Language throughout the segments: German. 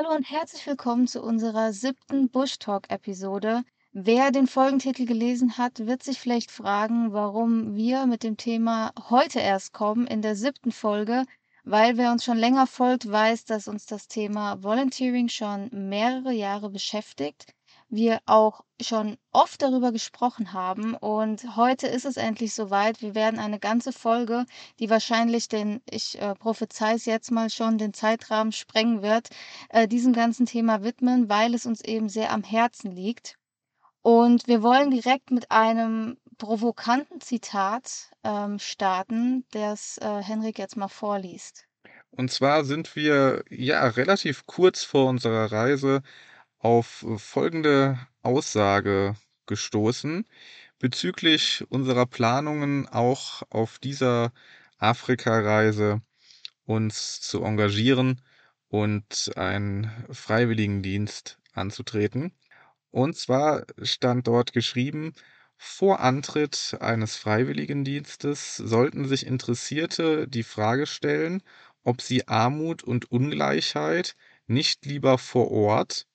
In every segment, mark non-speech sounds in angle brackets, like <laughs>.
Hallo und herzlich willkommen zu unserer siebten Bush Talk-Episode. Wer den Folgentitel gelesen hat, wird sich vielleicht fragen, warum wir mit dem Thema heute erst kommen, in der siebten Folge. Weil wer uns schon länger folgt, weiß, dass uns das Thema Volunteering schon mehrere Jahre beschäftigt wir auch schon oft darüber gesprochen haben. Und heute ist es endlich soweit. Wir werden eine ganze Folge, die wahrscheinlich den, ich äh, prophezei es jetzt mal schon, den Zeitrahmen sprengen wird, äh, diesem ganzen Thema widmen, weil es uns eben sehr am Herzen liegt. Und wir wollen direkt mit einem provokanten Zitat ähm, starten, das äh, Henrik jetzt mal vorliest. Und zwar sind wir ja relativ kurz vor unserer Reise auf folgende Aussage gestoßen bezüglich unserer Planungen auch auf dieser Afrika-Reise uns zu engagieren und einen Freiwilligendienst anzutreten. Und zwar stand dort geschrieben, vor Antritt eines Freiwilligendienstes sollten sich Interessierte die Frage stellen, ob sie Armut und Ungleichheit nicht lieber vor Ort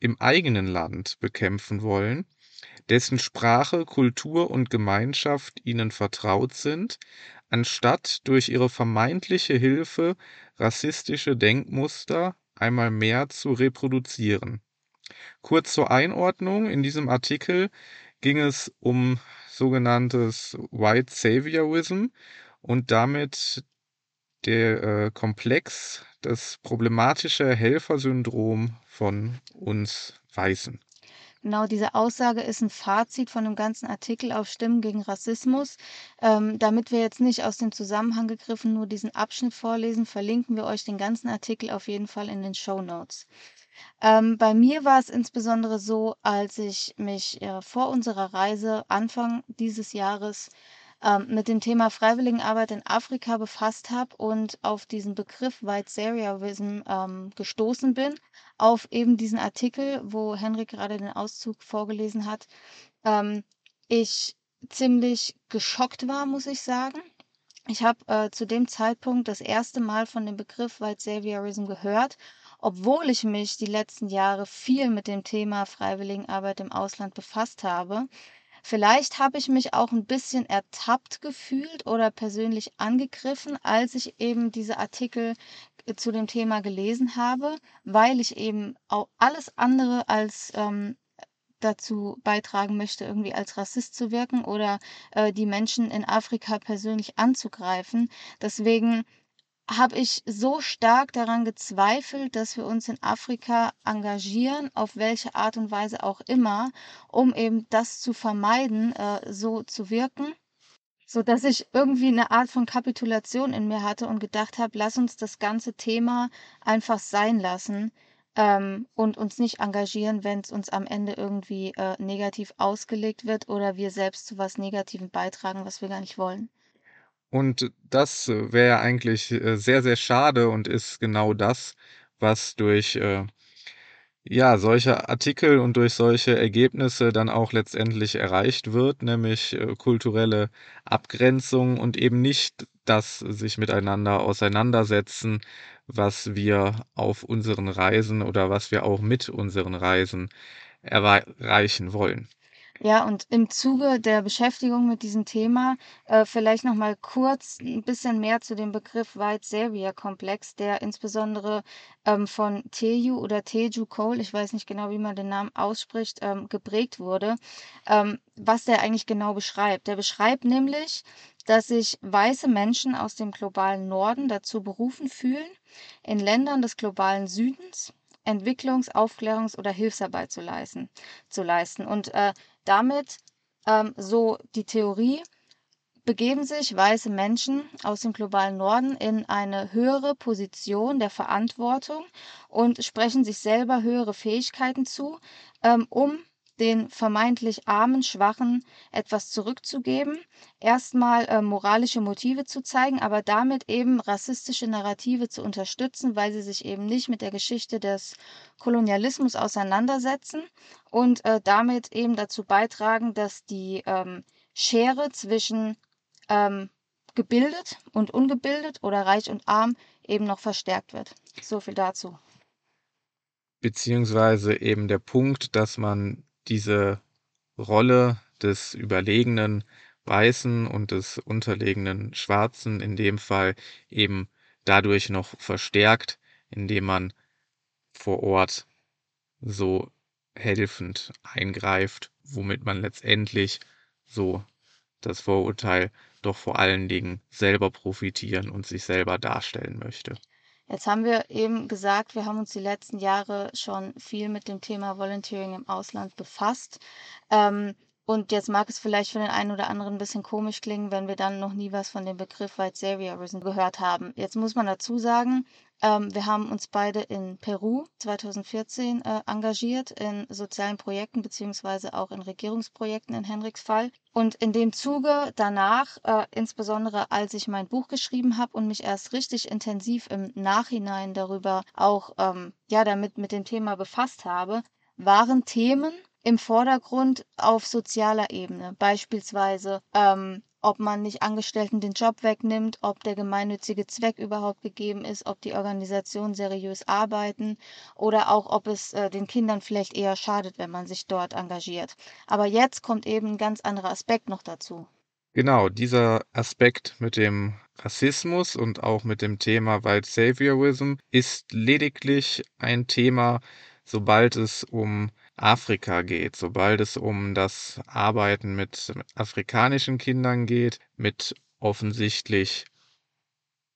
im eigenen Land bekämpfen wollen, dessen Sprache, Kultur und Gemeinschaft ihnen vertraut sind, anstatt durch ihre vermeintliche Hilfe rassistische Denkmuster einmal mehr zu reproduzieren. Kurz zur Einordnung, in diesem Artikel ging es um sogenanntes White Saviorism und damit der äh, Komplex, das problematische Helfersyndrom von uns Weißen. Genau, diese Aussage ist ein Fazit von dem ganzen Artikel auf Stimmen gegen Rassismus. Ähm, damit wir jetzt nicht aus dem Zusammenhang gegriffen nur diesen Abschnitt vorlesen, verlinken wir euch den ganzen Artikel auf jeden Fall in den Show Notes. Ähm, bei mir war es insbesondere so, als ich mich äh, vor unserer Reise Anfang dieses Jahres ähm, mit dem Thema Freiwilligenarbeit in Afrika befasst habe und auf diesen Begriff White Serialism ähm, gestoßen bin, auf eben diesen Artikel, wo Henrik gerade den Auszug vorgelesen hat, ähm, ich ziemlich geschockt war, muss ich sagen. Ich habe äh, zu dem Zeitpunkt das erste Mal von dem Begriff White Saviorism gehört, obwohl ich mich die letzten Jahre viel mit dem Thema Freiwilligenarbeit im Ausland befasst habe. Vielleicht habe ich mich auch ein bisschen ertappt gefühlt oder persönlich angegriffen, als ich eben diese Artikel äh, zu dem Thema gelesen habe, weil ich eben auch alles andere als ähm, dazu beitragen möchte, irgendwie als Rassist zu wirken oder äh, die Menschen in Afrika persönlich anzugreifen. Deswegen habe ich so stark daran gezweifelt, dass wir uns in Afrika engagieren, auf welche Art und Weise auch immer, um eben das zu vermeiden, äh, so zu wirken, so dass ich irgendwie eine Art von Kapitulation in mir hatte und gedacht habe, lass uns das ganze Thema einfach sein lassen ähm, und uns nicht engagieren, wenn es uns am Ende irgendwie äh, negativ ausgelegt wird oder wir selbst zu was Negativem beitragen, was wir gar nicht wollen. Und das wäre eigentlich äh, sehr, sehr schade und ist genau das, was durch äh, ja, solche Artikel und durch solche Ergebnisse dann auch letztendlich erreicht wird, nämlich äh, kulturelle Abgrenzung und eben nicht das sich miteinander auseinandersetzen, was wir auf unseren Reisen oder was wir auch mit unseren Reisen erreichen wollen. Ja, und im Zuge der Beschäftigung mit diesem Thema äh, vielleicht noch mal kurz ein bisschen mehr zu dem Begriff White-Savior-Komplex, der insbesondere ähm, von Teju oder Teju Cole, ich weiß nicht genau, wie man den Namen ausspricht, ähm, geprägt wurde, ähm, was der eigentlich genau beschreibt. Der beschreibt nämlich, dass sich weiße Menschen aus dem globalen Norden dazu berufen fühlen, in Ländern des globalen Südens Entwicklungs-, Aufklärungs- oder Hilfsarbeit zu leisten. Zu leisten. Und äh, damit, ähm, so die Theorie, begeben sich weiße Menschen aus dem globalen Norden in eine höhere Position der Verantwortung und sprechen sich selber höhere Fähigkeiten zu, ähm, um den vermeintlich armen, schwachen etwas zurückzugeben, erstmal äh, moralische Motive zu zeigen, aber damit eben rassistische Narrative zu unterstützen, weil sie sich eben nicht mit der Geschichte des Kolonialismus auseinandersetzen und äh, damit eben dazu beitragen, dass die ähm, Schere zwischen ähm, gebildet und ungebildet oder reich und arm eben noch verstärkt wird. So viel dazu. beziehungsweise eben der Punkt, dass man diese Rolle des überlegenen Weißen und des unterlegenen Schwarzen in dem Fall eben dadurch noch verstärkt, indem man vor Ort so helfend eingreift, womit man letztendlich so das Vorurteil doch vor allen Dingen selber profitieren und sich selber darstellen möchte. Jetzt haben wir eben gesagt, wir haben uns die letzten Jahre schon viel mit dem Thema Volunteering im Ausland befasst. Ähm, und jetzt mag es vielleicht für den einen oder anderen ein bisschen komisch klingen, wenn wir dann noch nie was von dem Begriff White Saviorism gehört haben. Jetzt muss man dazu sagen, ähm, wir haben uns beide in Peru 2014 äh, engagiert in sozialen Projekten beziehungsweise auch in Regierungsprojekten in Henriks Fall. Und in dem Zuge danach, äh, insbesondere als ich mein Buch geschrieben habe und mich erst richtig intensiv im Nachhinein darüber auch ähm, ja damit mit dem Thema befasst habe, waren Themen, im Vordergrund auf sozialer Ebene. Beispielsweise, ähm, ob man nicht Angestellten den Job wegnimmt, ob der gemeinnützige Zweck überhaupt gegeben ist, ob die Organisationen seriös arbeiten oder auch, ob es äh, den Kindern vielleicht eher schadet, wenn man sich dort engagiert. Aber jetzt kommt eben ein ganz anderer Aspekt noch dazu. Genau, dieser Aspekt mit dem Rassismus und auch mit dem Thema White Saviorism ist lediglich ein Thema, sobald es um Afrika geht, sobald es um das Arbeiten mit afrikanischen Kindern geht, mit offensichtlich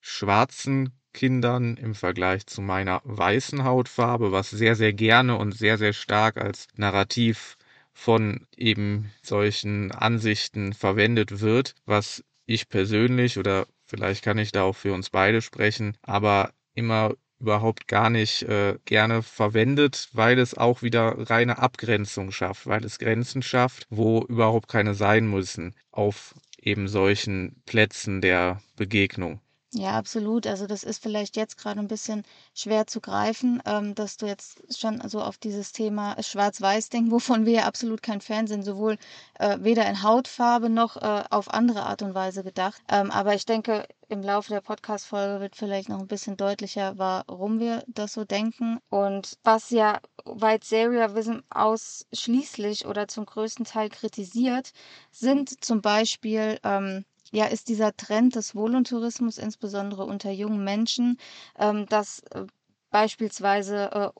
schwarzen Kindern im Vergleich zu meiner weißen Hautfarbe, was sehr, sehr gerne und sehr, sehr stark als Narrativ von eben solchen Ansichten verwendet wird, was ich persönlich oder vielleicht kann ich da auch für uns beide sprechen, aber immer überhaupt gar nicht äh, gerne verwendet, weil es auch wieder reine Abgrenzung schafft, weil es Grenzen schafft, wo überhaupt keine sein müssen auf eben solchen Plätzen der Begegnung. Ja, absolut. Also das ist vielleicht jetzt gerade ein bisschen schwer zu greifen, ähm, dass du jetzt schon so auf dieses Thema Schwarz-Weiß denkst, wovon wir ja absolut kein Fan sind, sowohl äh, weder in Hautfarbe noch äh, auf andere Art und Weise gedacht. Ähm, aber ich denke, im Laufe der Podcast-Folge wird vielleicht noch ein bisschen deutlicher, warum wir das so denken. Und was ja White Serialism ausschließlich oder zum größten Teil kritisiert, sind zum Beispiel ähm, ja, ist dieser Trend des Voluntourismus, insbesondere unter jungen Menschen, ähm, dass äh, beispielsweise äh,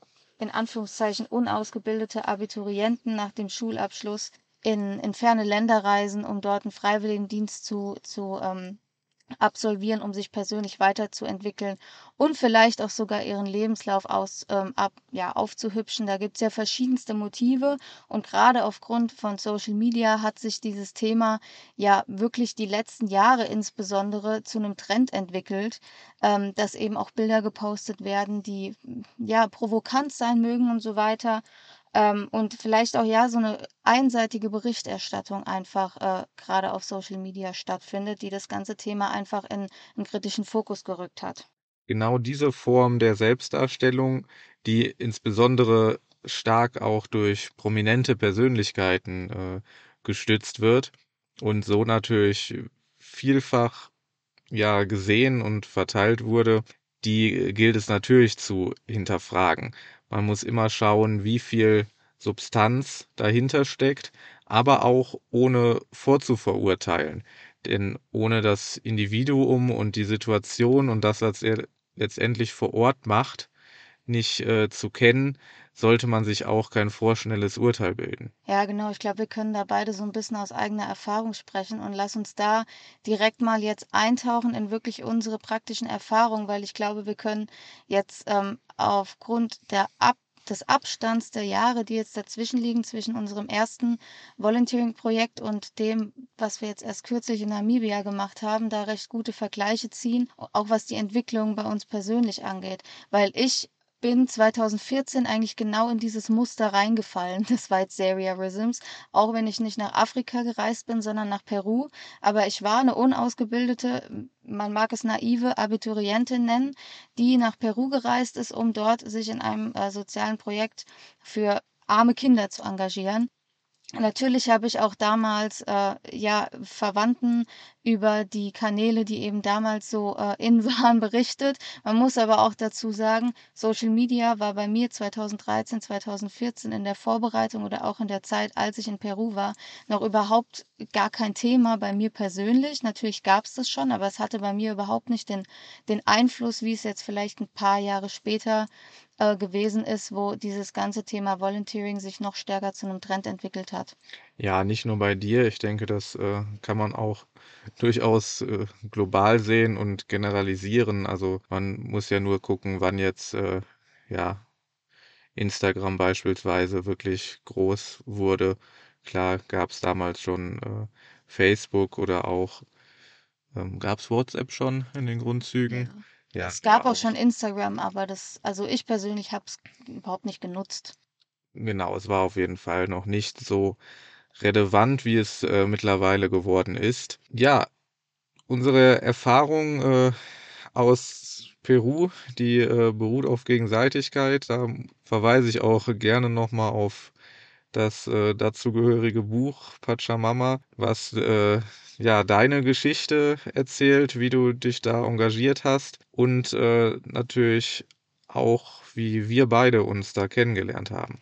in Anführungszeichen unausgebildete Abiturienten nach dem Schulabschluss in, in ferne Länder reisen, um dort einen Freiwilligendienst zu, zu ähm, absolvieren, um sich persönlich weiterzuentwickeln und vielleicht auch sogar ihren Lebenslauf aus, ähm, ab, ja, aufzuhübschen. Da gibt es ja verschiedenste Motive und gerade aufgrund von Social Media hat sich dieses Thema ja wirklich die letzten Jahre insbesondere zu einem Trend entwickelt, ähm, dass eben auch Bilder gepostet werden, die ja provokant sein mögen und so weiter. Ähm, und vielleicht auch ja so eine einseitige Berichterstattung einfach äh, gerade auf Social Media stattfindet, die das ganze Thema einfach in einen kritischen Fokus gerückt hat. Genau diese Form der Selbstdarstellung, die insbesondere stark auch durch prominente Persönlichkeiten äh, gestützt wird und so natürlich vielfach ja gesehen und verteilt wurde, die gilt es natürlich zu hinterfragen. Man muss immer schauen, wie viel Substanz dahinter steckt, aber auch ohne vorzuverurteilen. Denn ohne das Individuum und die Situation und das, was er letztendlich vor Ort macht, nicht äh, zu kennen, sollte man sich auch kein vorschnelles Urteil bilden. Ja, genau. Ich glaube, wir können da beide so ein bisschen aus eigener Erfahrung sprechen und lass uns da direkt mal jetzt eintauchen in wirklich unsere praktischen Erfahrungen, weil ich glaube, wir können jetzt ähm, aufgrund der Ab des Abstands der Jahre, die jetzt dazwischen liegen, zwischen unserem ersten Volunteering-Projekt und dem, was wir jetzt erst kürzlich in Namibia gemacht haben, da recht gute Vergleiche ziehen, auch was die Entwicklung bei uns persönlich angeht. Weil ich bin 2014 eigentlich genau in dieses Muster reingefallen des White Seriarisms, auch wenn ich nicht nach Afrika gereist bin, sondern nach Peru. Aber ich war eine unausgebildete, man mag es naive Abiturientin nennen, die nach Peru gereist ist, um dort sich in einem äh, sozialen Projekt für arme Kinder zu engagieren. Natürlich habe ich auch damals äh, ja Verwandten über die Kanäle, die eben damals so äh, in <laughs> waren, berichtet. Man muss aber auch dazu sagen, Social Media war bei mir 2013, 2014 in der Vorbereitung oder auch in der Zeit, als ich in Peru war, noch überhaupt gar kein Thema bei mir persönlich. Natürlich gab es das schon, aber es hatte bei mir überhaupt nicht den, den Einfluss, wie es jetzt vielleicht ein paar Jahre später äh, gewesen ist, wo dieses ganze Thema Volunteering sich noch stärker zu einem Trend entwickelt hat. Ja, nicht nur bei dir. Ich denke, das äh, kann man auch durchaus äh, global sehen und generalisieren. Also man muss ja nur gucken, wann jetzt äh, ja Instagram beispielsweise wirklich groß wurde. Klar gab es damals schon äh, Facebook oder auch ähm, gab es WhatsApp schon in den Grundzügen. Ja. Es gab auch schon Instagram, aber das, also ich persönlich habe es überhaupt nicht genutzt. Genau, es war auf jeden Fall noch nicht so relevant, wie es äh, mittlerweile geworden ist. Ja, unsere Erfahrung äh, aus Peru, die äh, beruht auf Gegenseitigkeit. Da verweise ich auch gerne nochmal auf das äh, dazugehörige Buch Pachamama, was äh, ja deine Geschichte erzählt, wie du dich da engagiert hast und äh, natürlich auch, wie wir beide uns da kennengelernt haben.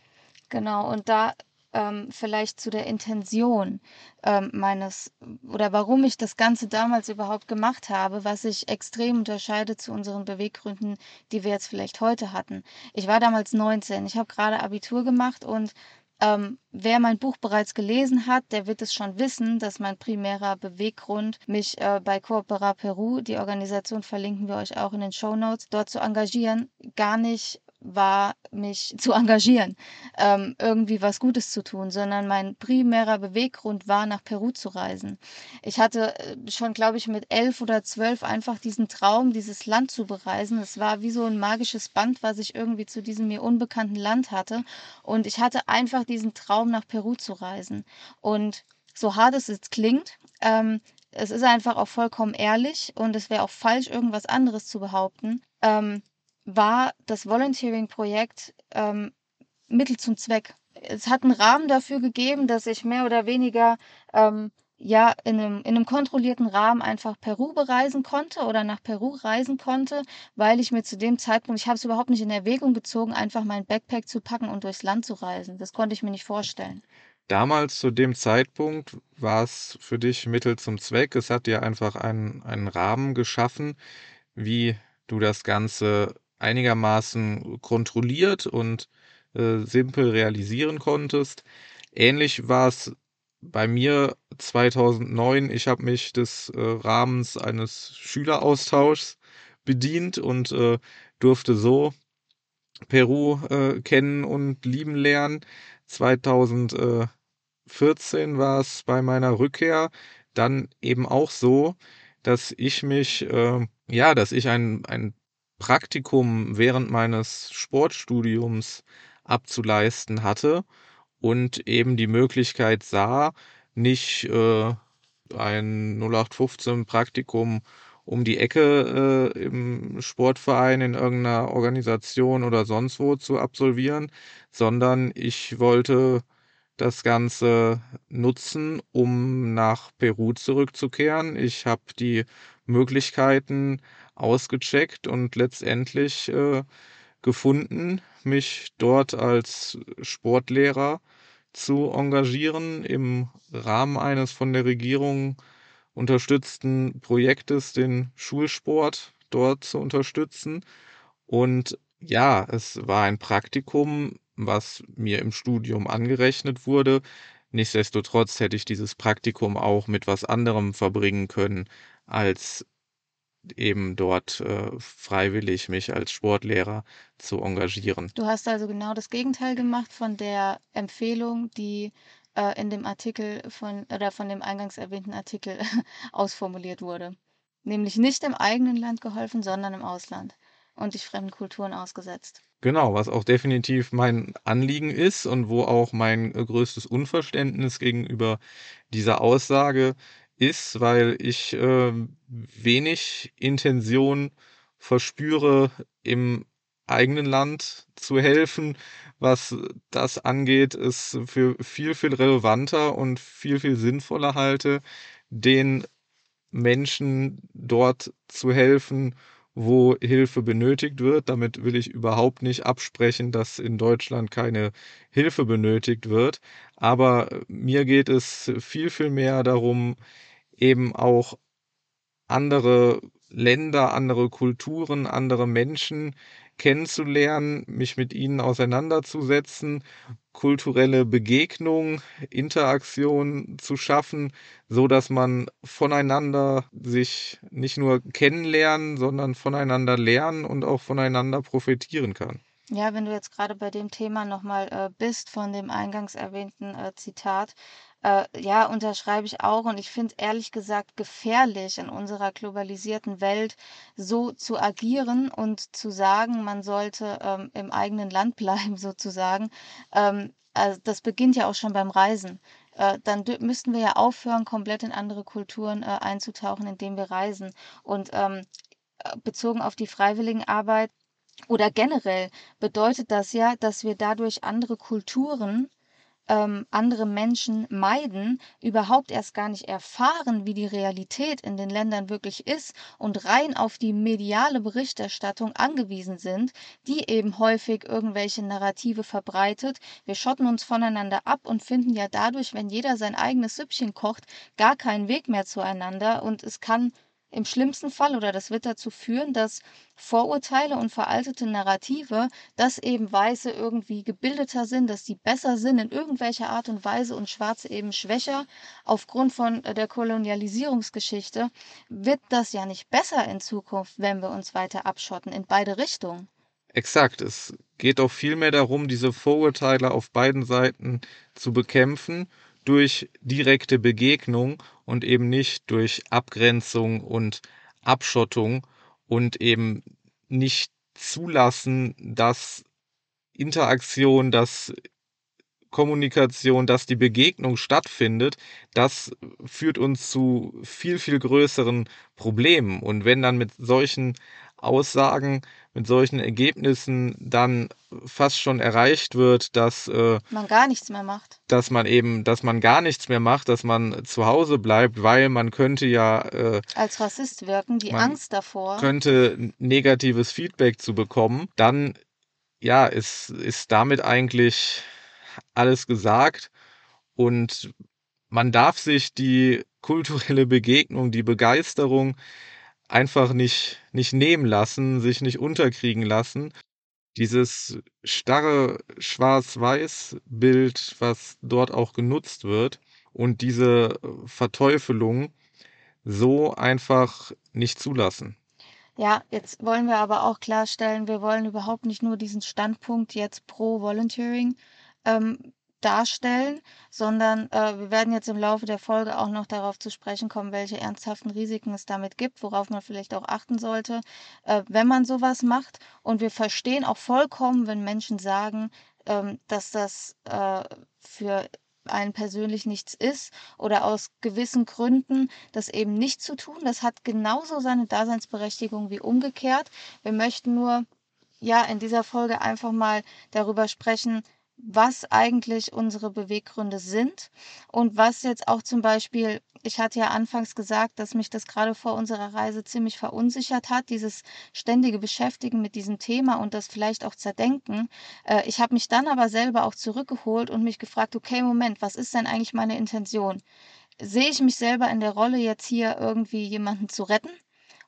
Genau, und da ähm, vielleicht zu der Intention ähm, meines oder warum ich das Ganze damals überhaupt gemacht habe, was sich extrem unterscheidet zu unseren Beweggründen, die wir jetzt vielleicht heute hatten. Ich war damals 19, ich habe gerade Abitur gemacht und ähm, wer mein Buch bereits gelesen hat, der wird es schon wissen, dass mein primärer Beweggrund, mich äh, bei Coopera Peru, die Organisation verlinken wir euch auch in den Show Notes, dort zu engagieren, gar nicht war, mich <laughs> zu engagieren, ähm, irgendwie was Gutes zu tun, sondern mein primärer Beweggrund war, nach Peru zu reisen. Ich hatte äh, schon, glaube ich, mit elf oder zwölf einfach diesen Traum, dieses Land zu bereisen. Es war wie so ein magisches Band, was ich irgendwie zu diesem mir unbekannten Land hatte. Und ich hatte einfach diesen Traum, nach Peru zu reisen. Und so hart es jetzt klingt, ähm, es ist einfach auch vollkommen ehrlich und es wäre auch falsch, irgendwas anderes zu behaupten. Ähm, war das Volunteering-Projekt ähm, Mittel zum Zweck. Es hat einen Rahmen dafür gegeben, dass ich mehr oder weniger ähm, ja in einem, in einem kontrollierten Rahmen einfach Peru bereisen konnte oder nach Peru reisen konnte, weil ich mir zu dem Zeitpunkt, ich habe es überhaupt nicht in Erwägung gezogen, einfach mein Backpack zu packen und durchs Land zu reisen. Das konnte ich mir nicht vorstellen. Damals zu dem Zeitpunkt war es für dich Mittel zum Zweck. Es hat dir einfach einen, einen Rahmen geschaffen, wie du das Ganze einigermaßen kontrolliert und äh, simpel realisieren konntest. Ähnlich war es bei mir 2009. Ich habe mich des äh, Rahmens eines Schüleraustauschs bedient und äh, durfte so Peru äh, kennen und lieben lernen. 2014 war es bei meiner Rückkehr dann eben auch so, dass ich mich, äh, ja, dass ich ein, ein Praktikum während meines Sportstudiums abzuleisten hatte und eben die Möglichkeit sah, nicht äh, ein 0815 Praktikum um die Ecke äh, im Sportverein, in irgendeiner Organisation oder sonst wo zu absolvieren, sondern ich wollte das Ganze nutzen, um nach Peru zurückzukehren. Ich habe die Möglichkeiten ausgecheckt und letztendlich äh, gefunden, mich dort als Sportlehrer zu engagieren im Rahmen eines von der Regierung unterstützten Projektes, den Schulsport dort zu unterstützen. Und ja, es war ein Praktikum, was mir im Studium angerechnet wurde. Nichtsdestotrotz hätte ich dieses Praktikum auch mit was anderem verbringen können als eben dort äh, freiwillig mich als Sportlehrer zu engagieren. Du hast also genau das Gegenteil gemacht von der Empfehlung, die äh, in dem Artikel von oder von dem eingangs erwähnten Artikel <laughs> ausformuliert wurde. Nämlich nicht im eigenen Land geholfen, sondern im Ausland und dich fremden Kulturen ausgesetzt. Genau, was auch definitiv mein Anliegen ist und wo auch mein äh, größtes Unverständnis gegenüber dieser Aussage ist, weil ich äh, wenig Intention verspüre, im eigenen Land zu helfen. Was das angeht, ist für viel, viel relevanter und viel, viel sinnvoller halte, den Menschen dort zu helfen, wo Hilfe benötigt wird. Damit will ich überhaupt nicht absprechen, dass in Deutschland keine Hilfe benötigt wird. Aber mir geht es viel, viel mehr darum, eben auch andere Länder, andere Kulturen, andere Menschen kennenzulernen, mich mit ihnen auseinanderzusetzen, kulturelle Begegnung, Interaktion zu schaffen, so dass man voneinander sich nicht nur kennenlernen, sondern voneinander lernen und auch voneinander profitieren kann. Ja, wenn du jetzt gerade bei dem Thema nochmal äh, bist von dem eingangs erwähnten äh, Zitat, äh, ja, unterschreibe ich auch und ich finde ehrlich gesagt gefährlich in unserer globalisierten Welt so zu agieren und zu sagen, man sollte ähm, im eigenen Land <laughs> bleiben sozusagen. Ähm, also das beginnt ja auch schon beim Reisen. Äh, dann müssten wir ja aufhören, komplett in andere Kulturen äh, einzutauchen, indem wir reisen. Und ähm, äh, bezogen auf die Freiwilligenarbeit oder generell bedeutet das ja, dass wir dadurch andere Kulturen ähm, andere Menschen meiden, überhaupt erst gar nicht erfahren, wie die Realität in den Ländern wirklich ist und rein auf die mediale Berichterstattung angewiesen sind, die eben häufig irgendwelche Narrative verbreitet. Wir schotten uns voneinander ab und finden ja dadurch, wenn jeder sein eigenes Süppchen kocht, gar keinen Weg mehr zueinander und es kann im schlimmsten Fall oder das wird dazu führen, dass Vorurteile und veraltete Narrative, dass eben Weiße irgendwie gebildeter sind, dass sie besser sind in irgendwelcher Art und Weise und Schwarze eben schwächer aufgrund von äh, der Kolonialisierungsgeschichte, wird das ja nicht besser in Zukunft, wenn wir uns weiter abschotten in beide Richtungen. Exakt. Es geht auch vielmehr darum, diese Vorurteile auf beiden Seiten zu bekämpfen durch direkte Begegnung und eben nicht durch Abgrenzung und Abschottung und eben nicht zulassen, dass Interaktion, dass Kommunikation, dass die Begegnung stattfindet, das führt uns zu viel, viel größeren Problemen. Und wenn dann mit solchen Aussagen, mit solchen Ergebnissen dann fast schon erreicht wird, dass äh, man gar nichts mehr macht. Dass man eben, dass man gar nichts mehr macht, dass man zu Hause bleibt, weil man könnte ja äh, als Rassist wirken, die Angst davor. Könnte negatives Feedback zu bekommen, dann ja, ist, ist damit eigentlich alles gesagt und man darf sich die kulturelle Begegnung, die Begeisterung einfach nicht, nicht nehmen lassen, sich nicht unterkriegen lassen. Dieses starre Schwarz-Weiß-Bild, was dort auch genutzt wird und diese Verteufelung so einfach nicht zulassen. Ja, jetzt wollen wir aber auch klarstellen, wir wollen überhaupt nicht nur diesen Standpunkt jetzt pro Volunteering ähm, darstellen, sondern äh, wir werden jetzt im Laufe der Folge auch noch darauf zu sprechen kommen, welche ernsthaften Risiken es damit gibt, worauf man vielleicht auch achten sollte, äh, wenn man sowas macht. Und wir verstehen auch vollkommen, wenn Menschen sagen, ähm, dass das äh, für einen persönlich nichts ist oder aus gewissen Gründen das eben nicht zu tun. Das hat genauso seine Daseinsberechtigung wie umgekehrt. Wir möchten nur ja in dieser Folge einfach mal darüber sprechen, was eigentlich unsere Beweggründe sind und was jetzt auch zum Beispiel, ich hatte ja anfangs gesagt, dass mich das gerade vor unserer Reise ziemlich verunsichert hat, dieses ständige Beschäftigen mit diesem Thema und das vielleicht auch zerdenken. Äh, ich habe mich dann aber selber auch zurückgeholt und mich gefragt, okay, Moment, was ist denn eigentlich meine Intention? Sehe ich mich selber in der Rolle, jetzt hier irgendwie jemanden zu retten?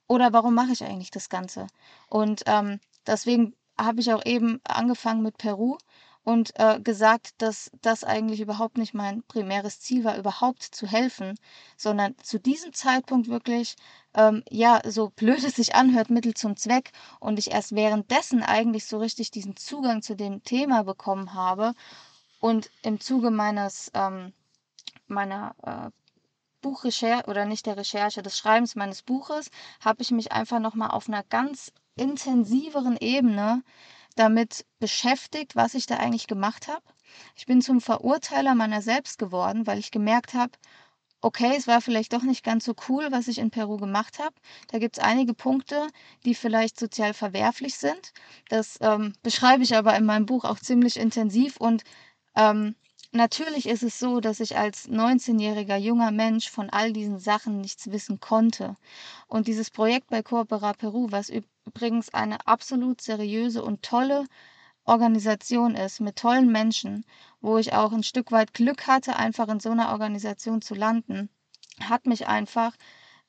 Oder warum mache ich eigentlich das Ganze? Und ähm, deswegen habe ich auch eben angefangen mit Peru und äh, gesagt, dass das eigentlich überhaupt nicht mein primäres Ziel war, überhaupt zu helfen, sondern zu diesem Zeitpunkt wirklich, ähm, ja, so blöd es sich anhört, Mittel zum Zweck und ich erst währenddessen eigentlich so richtig diesen Zugang zu dem Thema bekommen habe und im Zuge meines, ähm, meiner äh, Buchrecherche oder nicht der Recherche, des Schreibens meines Buches, habe ich mich einfach nochmal auf einer ganz intensiveren Ebene damit beschäftigt, was ich da eigentlich gemacht habe. Ich bin zum Verurteiler meiner selbst geworden, weil ich gemerkt habe, okay, es war vielleicht doch nicht ganz so cool, was ich in Peru gemacht habe. Da gibt es einige Punkte, die vielleicht sozial verwerflich sind. Das ähm, beschreibe ich aber in meinem Buch auch ziemlich intensiv und ähm, natürlich ist es so, dass ich als 19-jähriger junger Mensch von all diesen Sachen nichts wissen konnte. Und dieses Projekt bei Coopera Peru, was übrigens eine absolut seriöse und tolle Organisation ist mit tollen Menschen, wo ich auch ein Stück weit Glück hatte, einfach in so einer Organisation zu landen, hat mich einfach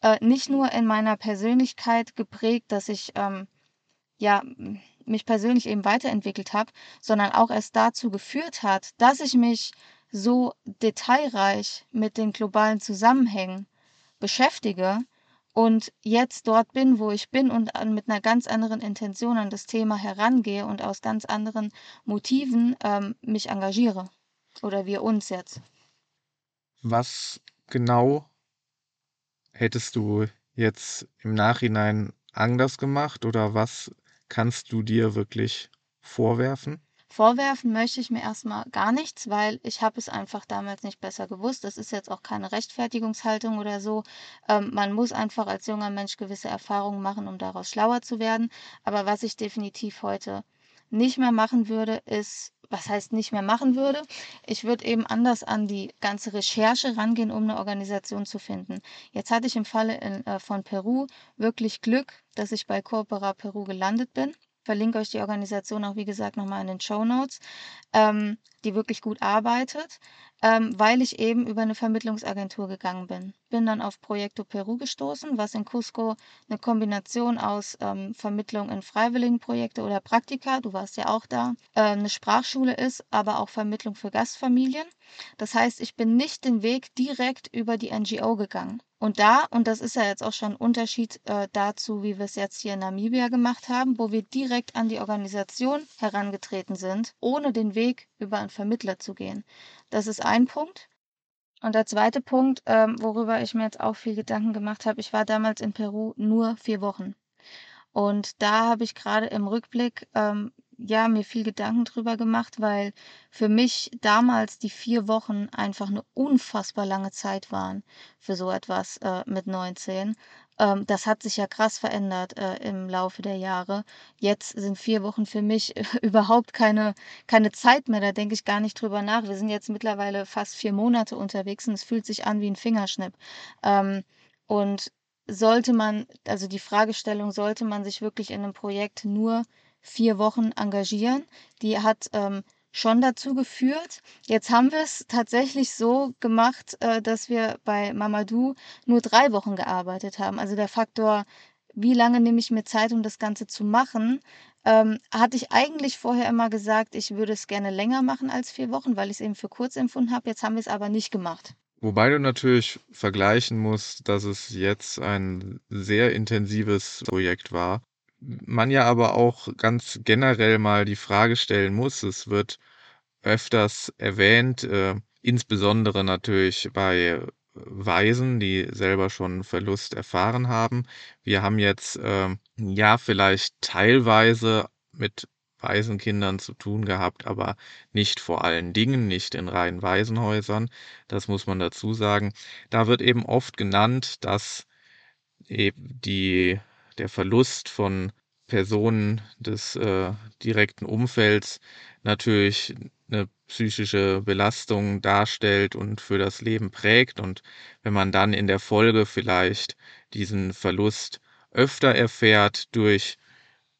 äh, nicht nur in meiner Persönlichkeit geprägt, dass ich ähm, ja mich persönlich eben weiterentwickelt habe, sondern auch erst dazu geführt hat, dass ich mich so detailreich mit den globalen Zusammenhängen beschäftige und jetzt dort bin, wo ich bin und mit einer ganz anderen Intention an das Thema herangehe und aus ganz anderen Motiven ähm, mich engagiere. Oder wir uns jetzt. Was genau hättest du jetzt im Nachhinein anders gemacht oder was kannst du dir wirklich vorwerfen? Vorwerfen möchte ich mir erstmal gar nichts, weil ich habe es einfach damals nicht besser gewusst. Das ist jetzt auch keine Rechtfertigungshaltung oder so. Ähm, man muss einfach als junger Mensch gewisse Erfahrungen machen, um daraus schlauer zu werden. Aber was ich definitiv heute nicht mehr machen würde, ist, was heißt nicht mehr machen würde? Ich würde eben anders an die ganze Recherche rangehen, um eine Organisation zu finden. Jetzt hatte ich im Falle in, äh, von Peru wirklich Glück, dass ich bei Coopera Peru gelandet bin verlinke euch die Organisation auch, wie gesagt, nochmal in den Show Notes, ähm, die wirklich gut arbeitet, ähm, weil ich eben über eine Vermittlungsagentur gegangen bin. Bin dann auf Proyecto Peru gestoßen, was in Cusco eine Kombination aus ähm, Vermittlung in Freiwilligenprojekte oder Praktika, du warst ja auch da, äh, eine Sprachschule ist, aber auch Vermittlung für Gastfamilien. Das heißt, ich bin nicht den Weg direkt über die NGO gegangen. Und da, und das ist ja jetzt auch schon ein Unterschied äh, dazu, wie wir es jetzt hier in Namibia gemacht haben, wo wir direkt an die Organisation herangetreten sind, ohne den Weg über einen Vermittler zu gehen. Das ist ein Punkt. Und der zweite Punkt, ähm, worüber ich mir jetzt auch viel Gedanken gemacht habe, ich war damals in Peru nur vier Wochen. Und da habe ich gerade im Rückblick ähm, ja, mir viel Gedanken drüber gemacht, weil für mich damals die vier Wochen einfach eine unfassbar lange Zeit waren für so etwas äh, mit 19. Ähm, das hat sich ja krass verändert äh, im Laufe der Jahre. Jetzt sind vier Wochen für mich <laughs> überhaupt keine, keine Zeit mehr. Da denke ich gar nicht drüber nach. Wir sind jetzt mittlerweile fast vier Monate unterwegs und es fühlt sich an wie ein Fingerschnipp. Ähm, und sollte man, also die Fragestellung, sollte man sich wirklich in einem Projekt nur vier Wochen engagieren. Die hat ähm, schon dazu geführt. Jetzt haben wir es tatsächlich so gemacht, äh, dass wir bei Mamadou nur drei Wochen gearbeitet haben. Also der Faktor, wie lange nehme ich mir Zeit, um das Ganze zu machen, ähm, hatte ich eigentlich vorher immer gesagt, ich würde es gerne länger machen als vier Wochen, weil ich es eben für kurz empfunden habe. Jetzt haben wir es aber nicht gemacht. Wobei du natürlich vergleichen musst, dass es jetzt ein sehr intensives Projekt war man ja aber auch ganz generell mal die Frage stellen muss, es wird öfters erwähnt, äh, insbesondere natürlich bei Waisen, die selber schon Verlust erfahren haben. Wir haben jetzt äh, ja vielleicht teilweise mit Waisenkindern zu tun gehabt, aber nicht vor allen Dingen, nicht in reinen Waisenhäusern. Das muss man dazu sagen. Da wird eben oft genannt, dass eben die der Verlust von Personen des äh, direkten Umfelds natürlich eine psychische Belastung darstellt und für das Leben prägt. Und wenn man dann in der Folge vielleicht diesen Verlust öfter erfährt durch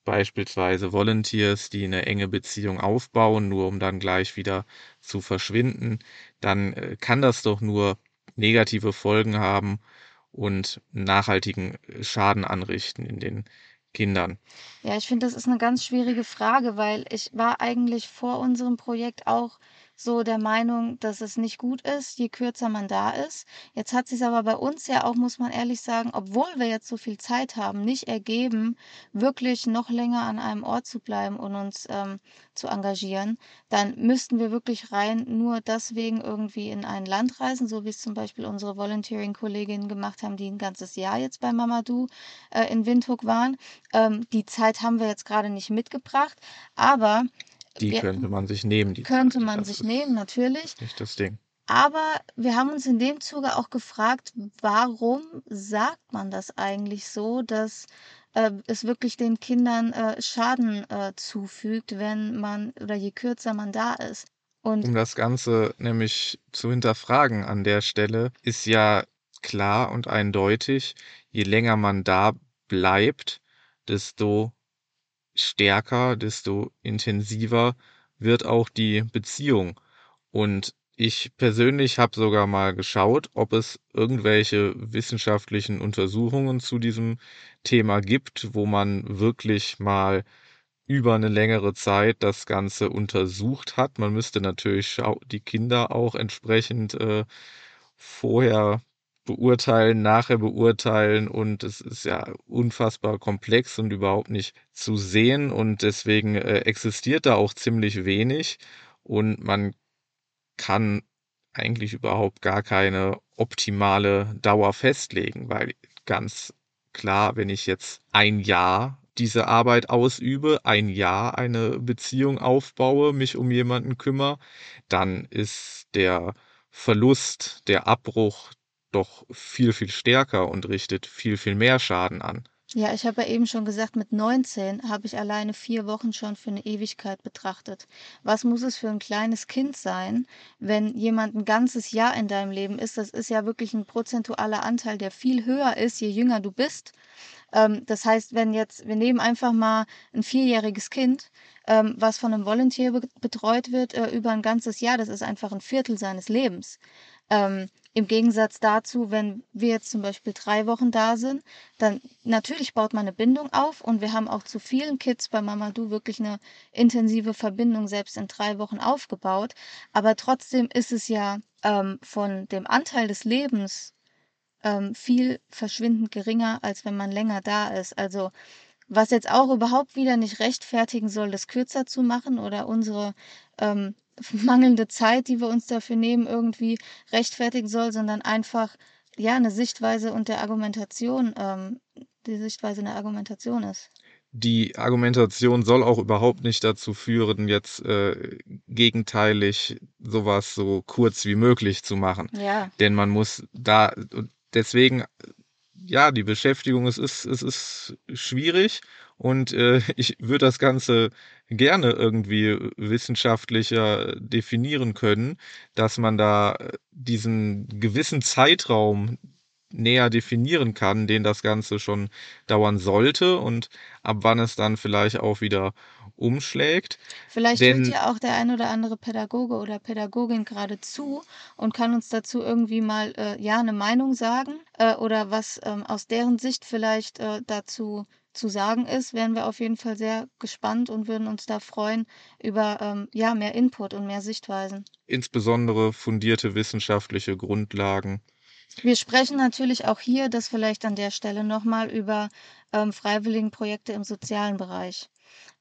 beispielsweise Volunteers, die eine enge Beziehung aufbauen, nur um dann gleich wieder zu verschwinden, dann äh, kann das doch nur negative Folgen haben und nachhaltigen Schaden anrichten in den Kindern? Ja, ich finde, das ist eine ganz schwierige Frage, weil ich war eigentlich vor unserem Projekt auch so der Meinung, dass es nicht gut ist, je kürzer man da ist. Jetzt hat sich aber bei uns ja auch, muss man ehrlich sagen, obwohl wir jetzt so viel Zeit haben, nicht ergeben, wirklich noch länger an einem Ort zu bleiben und uns ähm, zu engagieren. Dann müssten wir wirklich rein nur deswegen irgendwie in ein Land reisen, so wie es zum Beispiel unsere Volunteering-Kolleginnen gemacht haben, die ein ganzes Jahr jetzt bei Mamadou äh, in Windhoek waren. Ähm, die Zeit haben wir jetzt gerade nicht mitgebracht, aber die wir, könnte man sich nehmen. Die könnte man das sich nehmen, natürlich. Nicht das Ding. Aber wir haben uns in dem Zuge auch gefragt, warum sagt man das eigentlich so, dass äh, es wirklich den Kindern äh, Schaden äh, zufügt, wenn man oder je kürzer man da ist. Und Um das Ganze nämlich zu hinterfragen an der Stelle, ist ja klar und eindeutig, je länger man da bleibt, desto stärker, desto intensiver wird auch die Beziehung. Und ich persönlich habe sogar mal geschaut, ob es irgendwelche wissenschaftlichen Untersuchungen zu diesem Thema gibt, wo man wirklich mal über eine längere Zeit das Ganze untersucht hat. Man müsste natürlich die Kinder auch entsprechend äh, vorher beurteilen, nachher beurteilen und es ist ja unfassbar komplex und überhaupt nicht zu sehen und deswegen äh, existiert da auch ziemlich wenig und man kann eigentlich überhaupt gar keine optimale Dauer festlegen, weil ganz klar, wenn ich jetzt ein Jahr diese Arbeit ausübe, ein Jahr eine Beziehung aufbaue, mich um jemanden kümmere, dann ist der Verlust, der Abbruch doch viel, viel stärker und richtet viel, viel mehr Schaden an. Ja, ich habe ja eben schon gesagt, mit 19 habe ich alleine vier Wochen schon für eine Ewigkeit betrachtet. Was muss es für ein kleines Kind sein, wenn jemand ein ganzes Jahr in deinem Leben ist? Das ist ja wirklich ein prozentualer Anteil, der viel höher ist, je jünger du bist. Ähm, das heißt, wenn jetzt, wir nehmen einfach mal ein vierjähriges Kind, ähm, was von einem Volunteer be betreut wird äh, über ein ganzes Jahr, das ist einfach ein Viertel seines Lebens. Im Gegensatz dazu, wenn wir jetzt zum Beispiel drei Wochen da sind, dann natürlich baut man eine Bindung auf und wir haben auch zu vielen Kids bei Mamadou wirklich eine intensive Verbindung selbst in drei Wochen aufgebaut. Aber trotzdem ist es ja ähm, von dem Anteil des Lebens ähm, viel verschwindend geringer, als wenn man länger da ist. Also was jetzt auch überhaupt wieder nicht rechtfertigen soll, das kürzer zu machen oder unsere ähm, mangelnde Zeit, die wir uns dafür nehmen, irgendwie rechtfertigen soll, sondern einfach ja eine Sichtweise und der Argumentation, ähm, die Sichtweise in der Argumentation ist. Die Argumentation soll auch überhaupt nicht dazu führen, jetzt äh, gegenteilig sowas so kurz wie möglich zu machen. Ja. Denn man muss da, deswegen, ja, die Beschäftigung, es ist, es ist schwierig und äh, <laughs> ich würde das Ganze gerne irgendwie wissenschaftlicher definieren können, dass man da diesen gewissen Zeitraum näher definieren kann, den das Ganze schon dauern sollte und ab wann es dann vielleicht auch wieder umschlägt. Vielleicht Denn, hört ja auch der ein oder andere Pädagoge oder Pädagogin gerade zu und kann uns dazu irgendwie mal äh, ja eine Meinung sagen äh, oder was ähm, aus deren Sicht vielleicht äh, dazu zu sagen ist, wären wir auf jeden Fall sehr gespannt und würden uns da freuen über ähm, ja mehr Input und mehr Sichtweisen. Insbesondere fundierte wissenschaftliche Grundlagen. Wir sprechen natürlich auch hier, das vielleicht an der Stelle nochmal, über ähm, Freiwilligenprojekte im sozialen Bereich.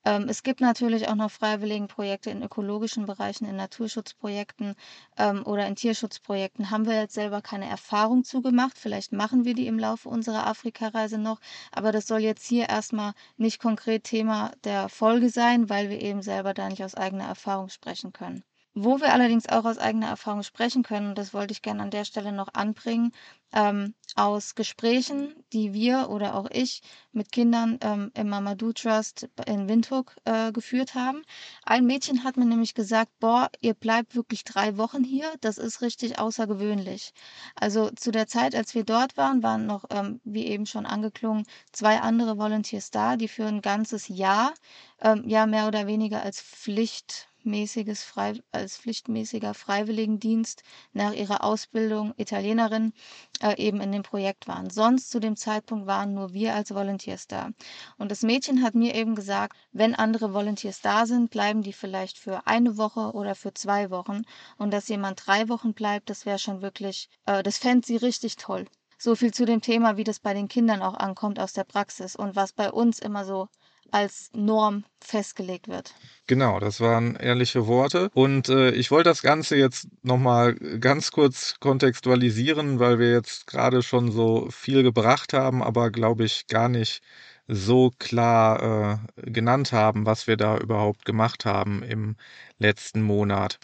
Ähm, es gibt natürlich auch noch Freiwilligenprojekte in ökologischen Bereichen, in Naturschutzprojekten ähm, oder in Tierschutzprojekten. Haben wir jetzt selber keine Erfahrung zugemacht. Vielleicht machen wir die im Laufe unserer Afrikareise noch. Aber das soll jetzt hier erstmal nicht konkret Thema der Folge sein, weil wir eben selber da nicht aus eigener Erfahrung sprechen können. Wo wir allerdings auch aus eigener Erfahrung sprechen können, und das wollte ich gerne an der Stelle noch anbringen, ähm, aus Gesprächen, die wir oder auch ich mit Kindern ähm, im Mamadou Trust in Windhoek äh, geführt haben. Ein Mädchen hat mir nämlich gesagt, boah, ihr bleibt wirklich drei Wochen hier, das ist richtig außergewöhnlich. Also zu der Zeit, als wir dort waren, waren noch, ähm, wie eben schon angeklungen, zwei andere Volunteers da, die für ein ganzes Jahr, ähm, ja mehr oder weniger als Pflicht mäßiges Frei, als pflichtmäßiger Freiwilligendienst nach ihrer Ausbildung Italienerin äh, eben in dem Projekt waren. Sonst zu dem Zeitpunkt waren nur wir als Volunteers da. Und das Mädchen hat mir eben gesagt, wenn andere Volunteers da sind, bleiben die vielleicht für eine Woche oder für zwei Wochen. Und dass jemand drei Wochen bleibt, das wäre schon wirklich, äh, das fände sie richtig toll. So viel zu dem Thema, wie das bei den Kindern auch ankommt aus der Praxis und was bei uns immer so als Norm festgelegt wird. Genau, das waren ehrliche Worte. Und äh, ich wollte das Ganze jetzt nochmal ganz kurz kontextualisieren, weil wir jetzt gerade schon so viel gebracht haben, aber glaube ich gar nicht so klar äh, genannt haben, was wir da überhaupt gemacht haben im letzten Monat.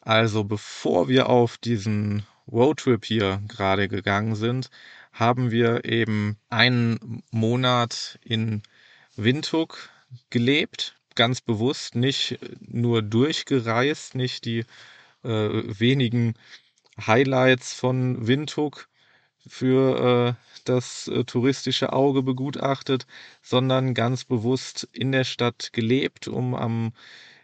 Also bevor wir auf diesen Roadtrip hier gerade gegangen sind, haben wir eben einen Monat in Windhoek gelebt ganz bewusst nicht nur durchgereist, nicht die äh, wenigen Highlights von Windhoek für äh, das äh, touristische Auge begutachtet, sondern ganz bewusst in der Stadt gelebt, um am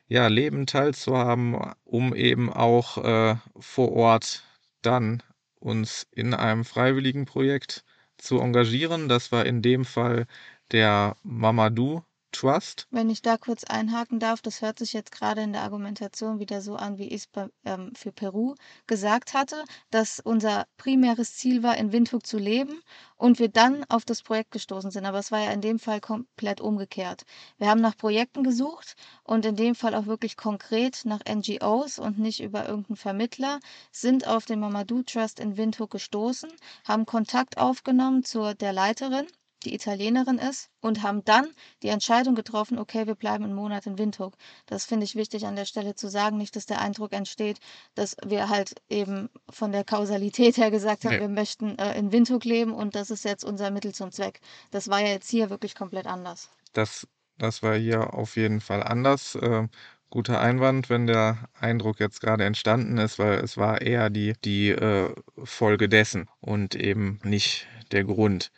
ja, Leben teilzuhaben, um eben auch äh, vor Ort dann uns in einem freiwilligen Projekt zu engagieren. Das war in dem Fall der Mamadou Trust. Wenn ich da kurz einhaken darf, das hört sich jetzt gerade in der Argumentation wieder so an, wie ich es ähm, für Peru gesagt hatte, dass unser primäres Ziel war, in Windhoek zu leben und wir dann auf das Projekt gestoßen sind. Aber es war ja in dem Fall komplett umgekehrt. Wir haben nach Projekten gesucht und in dem Fall auch wirklich konkret nach NGOs und nicht über irgendeinen Vermittler, sind auf den Mamadou Trust in Windhoek gestoßen, haben Kontakt aufgenommen zur der Leiterin die Italienerin ist und haben dann die Entscheidung getroffen, okay, wir bleiben einen Monat in Windhoek. Das finde ich wichtig an der Stelle zu sagen, nicht, dass der Eindruck entsteht, dass wir halt eben von der Kausalität her gesagt haben, nee. wir möchten äh, in Windhoek leben und das ist jetzt unser Mittel zum Zweck. Das war ja jetzt hier wirklich komplett anders. Das, das war hier auf jeden Fall anders. Äh, guter Einwand, wenn der Eindruck jetzt gerade entstanden ist, weil es war eher die, die äh, Folge dessen und eben nicht der Grund.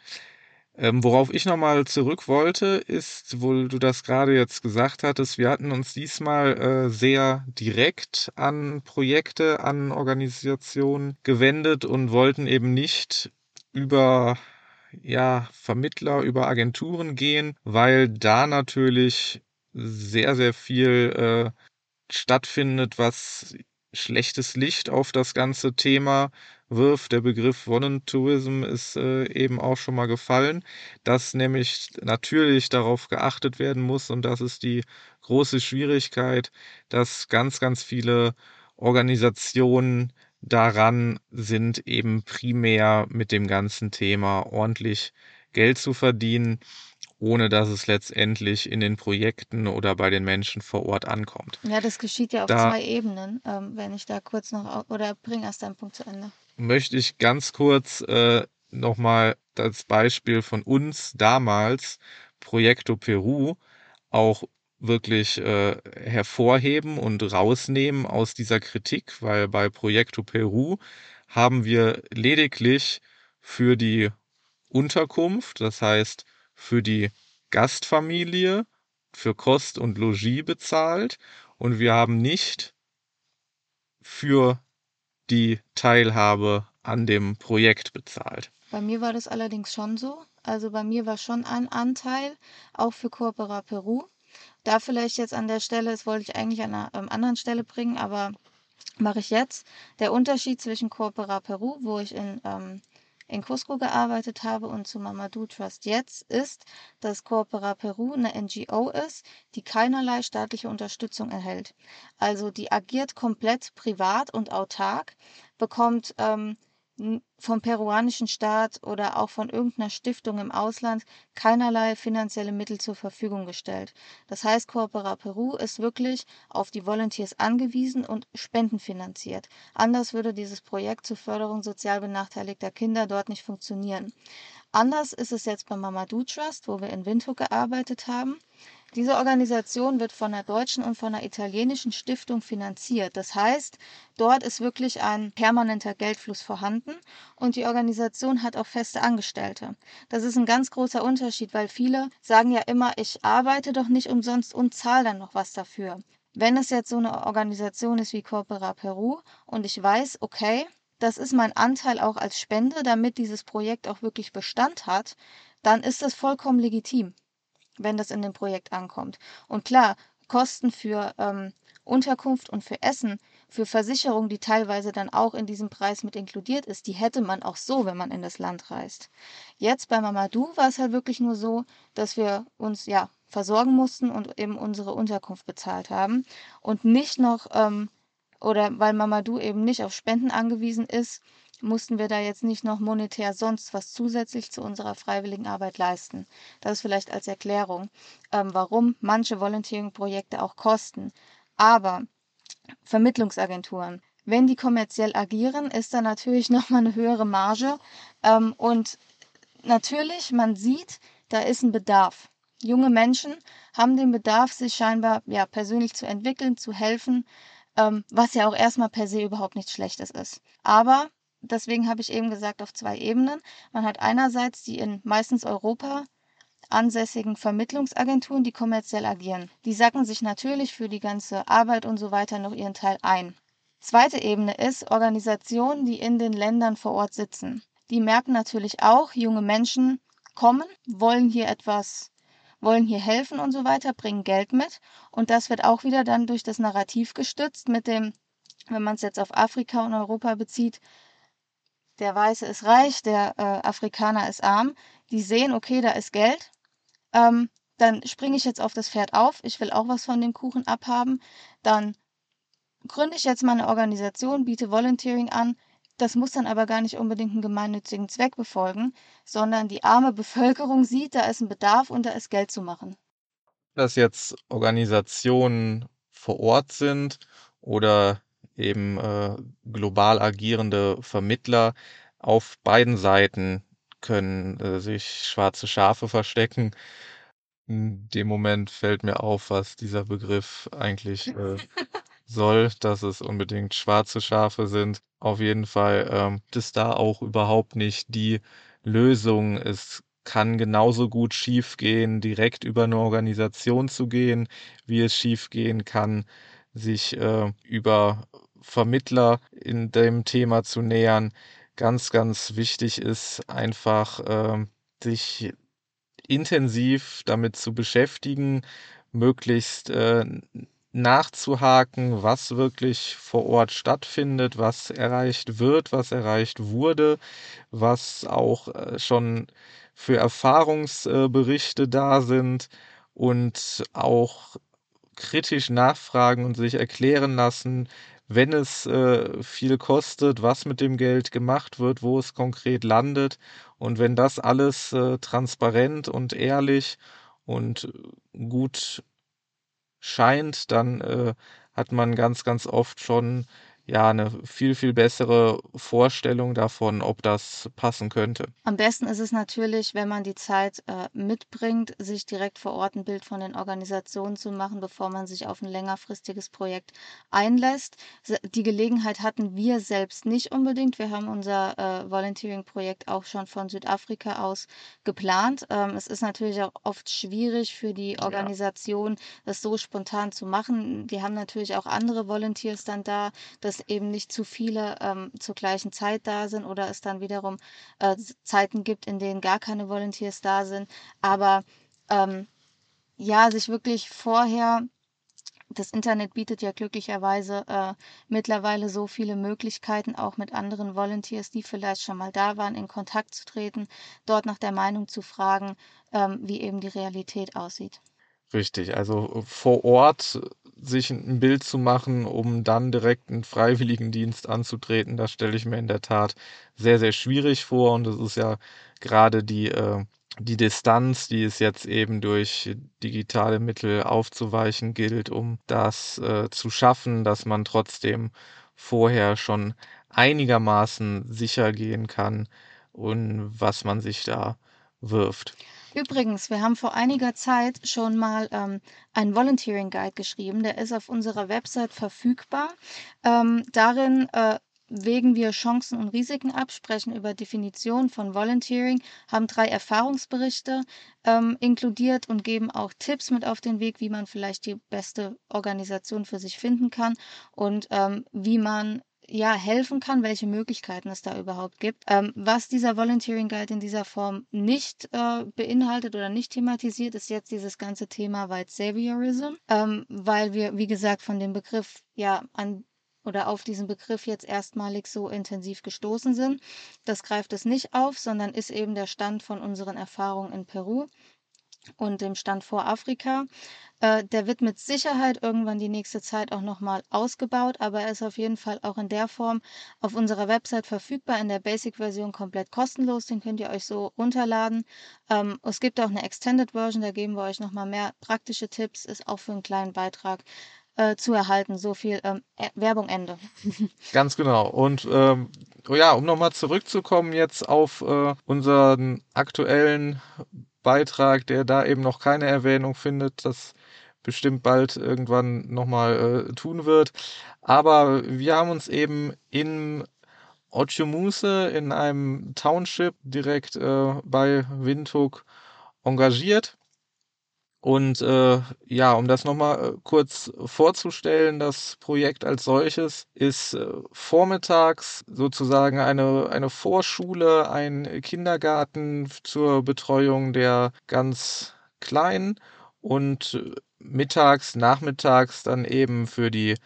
Ähm, worauf ich nochmal zurück wollte, ist, wo du das gerade jetzt gesagt hattest, wir hatten uns diesmal äh, sehr direkt an Projekte, an Organisationen gewendet und wollten eben nicht über ja, Vermittler, über Agenturen gehen, weil da natürlich sehr, sehr viel äh, stattfindet, was schlechtes Licht auf das ganze Thema wirft. Der Begriff Volunteerism ist äh, eben auch schon mal gefallen, dass nämlich natürlich darauf geachtet werden muss und das ist die große Schwierigkeit, dass ganz, ganz viele Organisationen daran sind, eben primär mit dem ganzen Thema ordentlich Geld zu verdienen ohne dass es letztendlich in den Projekten oder bei den Menschen vor Ort ankommt. Ja, das geschieht ja auf da zwei Ebenen, ähm, wenn ich da kurz noch, oder bring erst deinen Punkt zu Ende. Möchte ich ganz kurz äh, nochmal das Beispiel von uns damals, Projekto Peru, auch wirklich äh, hervorheben und rausnehmen aus dieser Kritik, weil bei Projekto Peru haben wir lediglich für die Unterkunft, das heißt für die Gastfamilie, für Kost und Logis bezahlt und wir haben nicht für die Teilhabe an dem Projekt bezahlt. Bei mir war das allerdings schon so. Also bei mir war schon ein Anteil, auch für Corpora Peru. Da vielleicht jetzt an der Stelle, das wollte ich eigentlich an einer ähm, anderen Stelle bringen, aber mache ich jetzt. Der Unterschied zwischen Corpora Peru, wo ich in ähm, in Cusco gearbeitet habe und zu Mamadou Trust jetzt, ist, dass Coopera Peru eine NGO ist, die keinerlei staatliche Unterstützung erhält. Also die agiert komplett privat und autark, bekommt ähm, vom peruanischen Staat oder auch von irgendeiner Stiftung im Ausland keinerlei finanzielle Mittel zur Verfügung gestellt. Das heißt, Coopera Peru ist wirklich auf die Volunteers angewiesen und spendenfinanziert. Anders würde dieses Projekt zur Förderung sozial benachteiligter Kinder dort nicht funktionieren. Anders ist es jetzt beim Mamadou Trust, wo wir in Windhoek gearbeitet haben. Diese Organisation wird von einer deutschen und von einer italienischen Stiftung finanziert. Das heißt, dort ist wirklich ein permanenter Geldfluss vorhanden und die Organisation hat auch feste Angestellte. Das ist ein ganz großer Unterschied, weil viele sagen ja immer, ich arbeite doch nicht umsonst und zahle dann noch was dafür. Wenn es jetzt so eine Organisation ist wie Corpora Peru und ich weiß, okay, das ist mein Anteil auch als Spende, damit dieses Projekt auch wirklich Bestand hat, dann ist das vollkommen legitim wenn das in dem Projekt ankommt. Und klar, Kosten für ähm, Unterkunft und für Essen, für Versicherung, die teilweise dann auch in diesem Preis mit inkludiert ist, die hätte man auch so, wenn man in das Land reist. Jetzt bei Mamadou war es halt wirklich nur so, dass wir uns ja versorgen mussten und eben unsere Unterkunft bezahlt haben und nicht noch ähm, oder weil Mamadou eben nicht auf Spenden angewiesen ist, mussten wir da jetzt nicht noch monetär sonst was zusätzlich zu unserer freiwilligen Arbeit leisten. Das ist vielleicht als Erklärung, ähm, warum manche Volunteering-Projekte auch kosten. Aber Vermittlungsagenturen, wenn die kommerziell agieren, ist da natürlich <laughs> nochmal eine höhere Marge. Ähm, und natürlich, man sieht, da ist ein Bedarf. junge Menschen haben den Bedarf, sich scheinbar ja persönlich zu entwickeln, zu helfen, ähm, was ja auch erstmal per se überhaupt nichts Schlechtes ist. Aber deswegen habe ich eben gesagt, auf zwei Ebenen. Man hat einerseits die in meistens Europa ansässigen Vermittlungsagenturen, die kommerziell agieren. Die sacken sich natürlich für die ganze Arbeit und so weiter noch ihren Teil ein. Zweite Ebene ist Organisationen, die in den Ländern vor Ort sitzen. Die merken natürlich auch, junge Menschen kommen, wollen hier etwas, wollen hier helfen und so weiter, bringen Geld mit. Und das wird auch wieder dann durch das Narrativ gestützt mit dem, wenn man es jetzt auf Afrika und Europa bezieht, der Weiße ist reich, der äh, Afrikaner ist arm. Die sehen, okay, da ist Geld. Ähm, dann springe ich jetzt auf das Pferd auf. Ich will auch was von dem Kuchen abhaben. Dann gründe ich jetzt mal eine Organisation, biete Volunteering an. Das muss dann aber gar nicht unbedingt einen gemeinnützigen Zweck befolgen, sondern die arme <laughs> Bevölkerung sieht, da ist ein Bedarf und da ist Geld zu machen. Dass jetzt Organisationen vor Ort sind oder eben äh, global agierende Vermittler auf beiden Seiten können äh, sich schwarze Schafe verstecken. In dem Moment fällt mir auf, was dieser Begriff eigentlich äh, <laughs> soll, dass es unbedingt schwarze Schafe sind. Auf jeden Fall ähm, ist da auch überhaupt nicht die Lösung. Es kann genauso gut schiefgehen, direkt über eine Organisation zu gehen, wie es schiefgehen kann, sich äh, über Vermittler in dem Thema zu nähern. Ganz, ganz wichtig ist einfach, äh, sich intensiv damit zu beschäftigen, möglichst äh, nachzuhaken, was wirklich vor Ort stattfindet, was erreicht wird, was erreicht wurde, was auch äh, schon für Erfahrungsberichte da sind und auch kritisch nachfragen und sich erklären lassen, wenn es äh, viel kostet, was mit dem Geld gemacht wird, wo es konkret landet. Und wenn das alles äh, transparent und ehrlich und gut scheint, dann äh, hat man ganz, ganz oft schon ja eine viel, viel bessere Vorstellung davon, ob das passen könnte. Am besten ist es natürlich, wenn man die Zeit äh, mitbringt, sich direkt vor Ort ein Bild von den Organisationen zu machen, bevor man sich auf ein längerfristiges Projekt einlässt. Die Gelegenheit hatten wir selbst nicht unbedingt. Wir haben unser äh, Volunteering-Projekt auch schon von Südafrika aus geplant. Ähm, es ist natürlich auch oft schwierig für die Organisation, ja. das so spontan zu machen. Die haben natürlich auch andere Volunteers dann da. Das dass eben nicht zu viele ähm, zur gleichen Zeit da sind oder es dann wiederum äh, Zeiten gibt, in denen gar keine Volunteers da sind. Aber ähm, ja, sich wirklich vorher das Internet bietet ja glücklicherweise äh, mittlerweile so viele Möglichkeiten, auch mit anderen Volunteers, die vielleicht schon mal da waren, in Kontakt zu treten, dort nach der Meinung zu fragen, ähm, wie eben die Realität aussieht. Richtig, also vor Ort sich ein Bild zu machen, um dann direkt einen Freiwilligendienst anzutreten, das stelle ich mir in der Tat sehr, sehr schwierig vor. Und es ist ja gerade die, äh, die Distanz, die es jetzt eben durch digitale Mittel aufzuweichen gilt, um das äh, zu schaffen, dass man trotzdem vorher schon einigermaßen sicher gehen kann und was man sich da wirft. Übrigens, wir haben vor einiger Zeit schon mal ähm, einen Volunteering Guide geschrieben. Der ist auf unserer Website verfügbar. Ähm, darin äh, wägen wir Chancen und Risiken ab, sprechen über Definition von Volunteering, haben drei Erfahrungsberichte ähm, inkludiert und geben auch Tipps mit auf den Weg, wie man vielleicht die beste Organisation für sich finden kann und ähm, wie man ja, helfen kann, welche Möglichkeiten es da überhaupt gibt. Ähm, was dieser Volunteering Guide in dieser Form nicht äh, beinhaltet oder nicht thematisiert, ist jetzt dieses ganze Thema White Saviorism, ähm, weil wir, wie gesagt, von dem Begriff ja an oder auf diesen Begriff jetzt erstmalig so intensiv gestoßen sind. Das greift es nicht auf, sondern ist eben der Stand von unseren Erfahrungen in Peru und dem Stand vor Afrika. Äh, der wird mit Sicherheit irgendwann die nächste Zeit auch nochmal ausgebaut, aber er ist auf jeden Fall auch in der Form auf unserer Website verfügbar, in der Basic-Version komplett kostenlos. Den könnt ihr euch so runterladen. Ähm, es gibt auch eine Extended-Version, da geben wir euch nochmal mehr praktische Tipps, ist auch für einen kleinen Beitrag äh, zu erhalten. So viel ähm, äh, Werbung Ende. <laughs> Ganz genau. Und ähm, oh ja, um nochmal zurückzukommen jetzt auf äh, unseren aktuellen Beitrag, der da eben noch keine Erwähnung findet, das bestimmt bald irgendwann nochmal äh, tun wird. Aber wir haben uns eben in Otjomuse in einem Township direkt äh, bei Windhoek engagiert. Und äh, ja, um das nochmal äh, kurz vorzustellen, das Projekt als solches ist äh, vormittags sozusagen eine, eine Vorschule, ein Kindergarten zur Betreuung der ganz Kleinen und mittags, nachmittags dann eben für die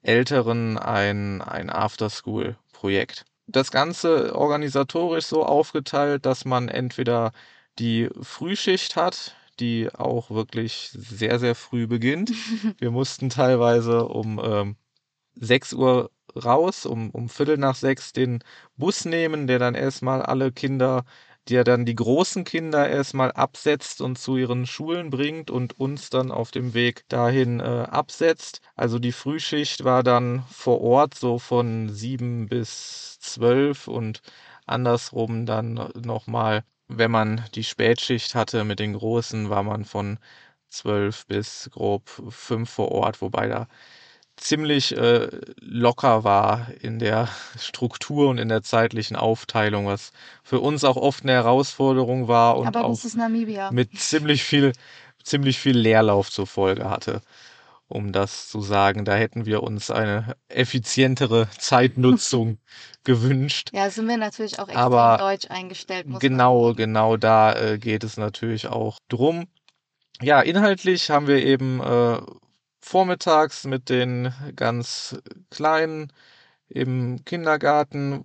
Älteren ein, ein Afterschool-Projekt. Das Ganze organisatorisch so aufgeteilt, dass man entweder die Frühschicht hat, die auch wirklich sehr, sehr früh beginnt. <laughs> Wir mussten teilweise um ähm, 6 Uhr raus, um, um Viertel nach sechs den Bus nehmen, der dann erstmal alle Kinder die er dann die großen Kinder erstmal absetzt und zu ihren Schulen bringt und uns dann auf dem Weg dahin äh, absetzt. Also die Frühschicht war dann vor Ort so von sieben bis zwölf und andersrum dann nochmal, wenn man die Spätschicht hatte mit den Großen, war man von zwölf bis grob fünf vor Ort, wobei da ziemlich äh, locker war in der <laughs> Struktur und in der zeitlichen Aufteilung, was für uns auch oft eine Herausforderung war und auch mit ziemlich viel, ziemlich viel Leerlauf zur Folge hatte. Um das zu sagen, da hätten wir uns eine effizientere Zeitnutzung <laughs> gewünscht. Ja, sind wir natürlich auch extrem Aber deutsch eingestellt. Genau, man genau da äh, geht es natürlich auch drum. Ja, inhaltlich haben wir eben äh, vormittags mit den ganz Kleinen im Kindergarten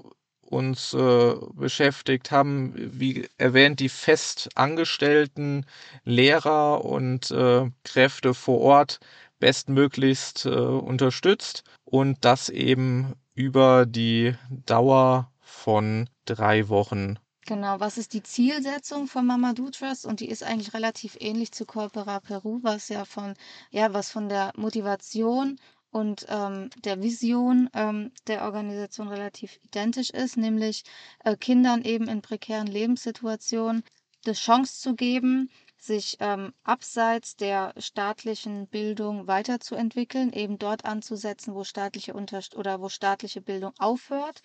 uns äh, beschäftigt, haben, wie erwähnt, die fest angestellten Lehrer und äh, Kräfte vor Ort bestmöglichst äh, unterstützt und das eben über die Dauer von drei Wochen Genau, was ist die Zielsetzung von Mamadou Trust? Und die ist eigentlich relativ ähnlich zu Corpora Peru, was ja von, ja, was von der Motivation und ähm, der Vision ähm, der Organisation relativ identisch ist, nämlich äh, Kindern eben in prekären Lebenssituationen die Chance zu geben, sich ähm, abseits der staatlichen Bildung weiterzuentwickeln, eben dort anzusetzen, wo staatliche Unterst oder wo staatliche Bildung aufhört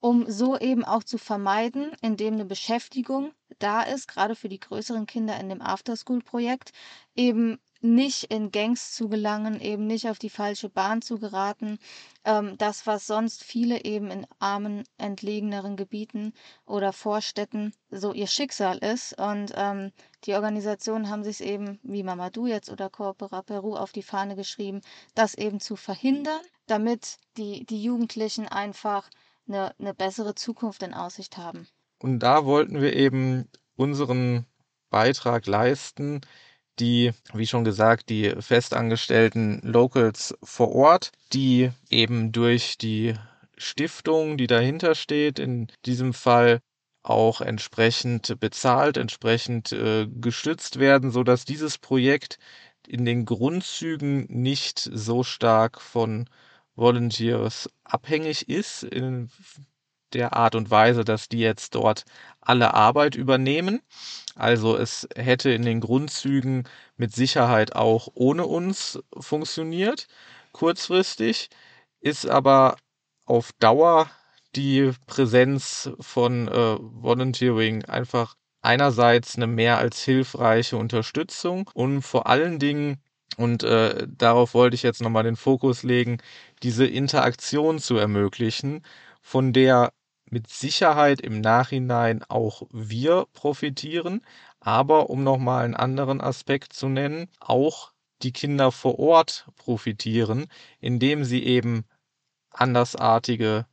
um so eben auch zu vermeiden, indem eine Beschäftigung da ist, gerade für die größeren Kinder in dem Afterschool-Projekt, eben nicht in Gangs zu gelangen, eben nicht auf die falsche Bahn zu geraten. Ähm, das, was sonst viele eben in armen, entlegeneren Gebieten oder Vorstädten so ihr Schicksal ist. Und ähm, die Organisationen haben sich eben, wie Mamadou jetzt oder Coopera Peru, auf die Fahne geschrieben, das eben zu verhindern, damit die, die Jugendlichen einfach eine, eine bessere Zukunft in Aussicht haben. Und da wollten wir eben unseren Beitrag leisten, die, wie schon gesagt, die festangestellten Locals vor Ort, die eben durch die Stiftung, die dahinter steht, in diesem Fall auch entsprechend bezahlt, entsprechend äh, gestützt werden, so dass dieses Projekt in den Grundzügen nicht so stark von Volunteers abhängig ist in der Art und Weise, dass die jetzt dort alle Arbeit übernehmen. Also es hätte in den Grundzügen mit Sicherheit auch ohne uns funktioniert, kurzfristig, ist aber auf Dauer die Präsenz von äh, Volunteering einfach einerseits eine mehr als hilfreiche Unterstützung und vor allen Dingen und äh, darauf wollte ich jetzt nochmal den Fokus legen, diese Interaktion zu ermöglichen, von der mit Sicherheit im Nachhinein auch wir profitieren, aber um nochmal einen anderen Aspekt zu nennen, auch die Kinder vor Ort profitieren, indem sie eben Andersartige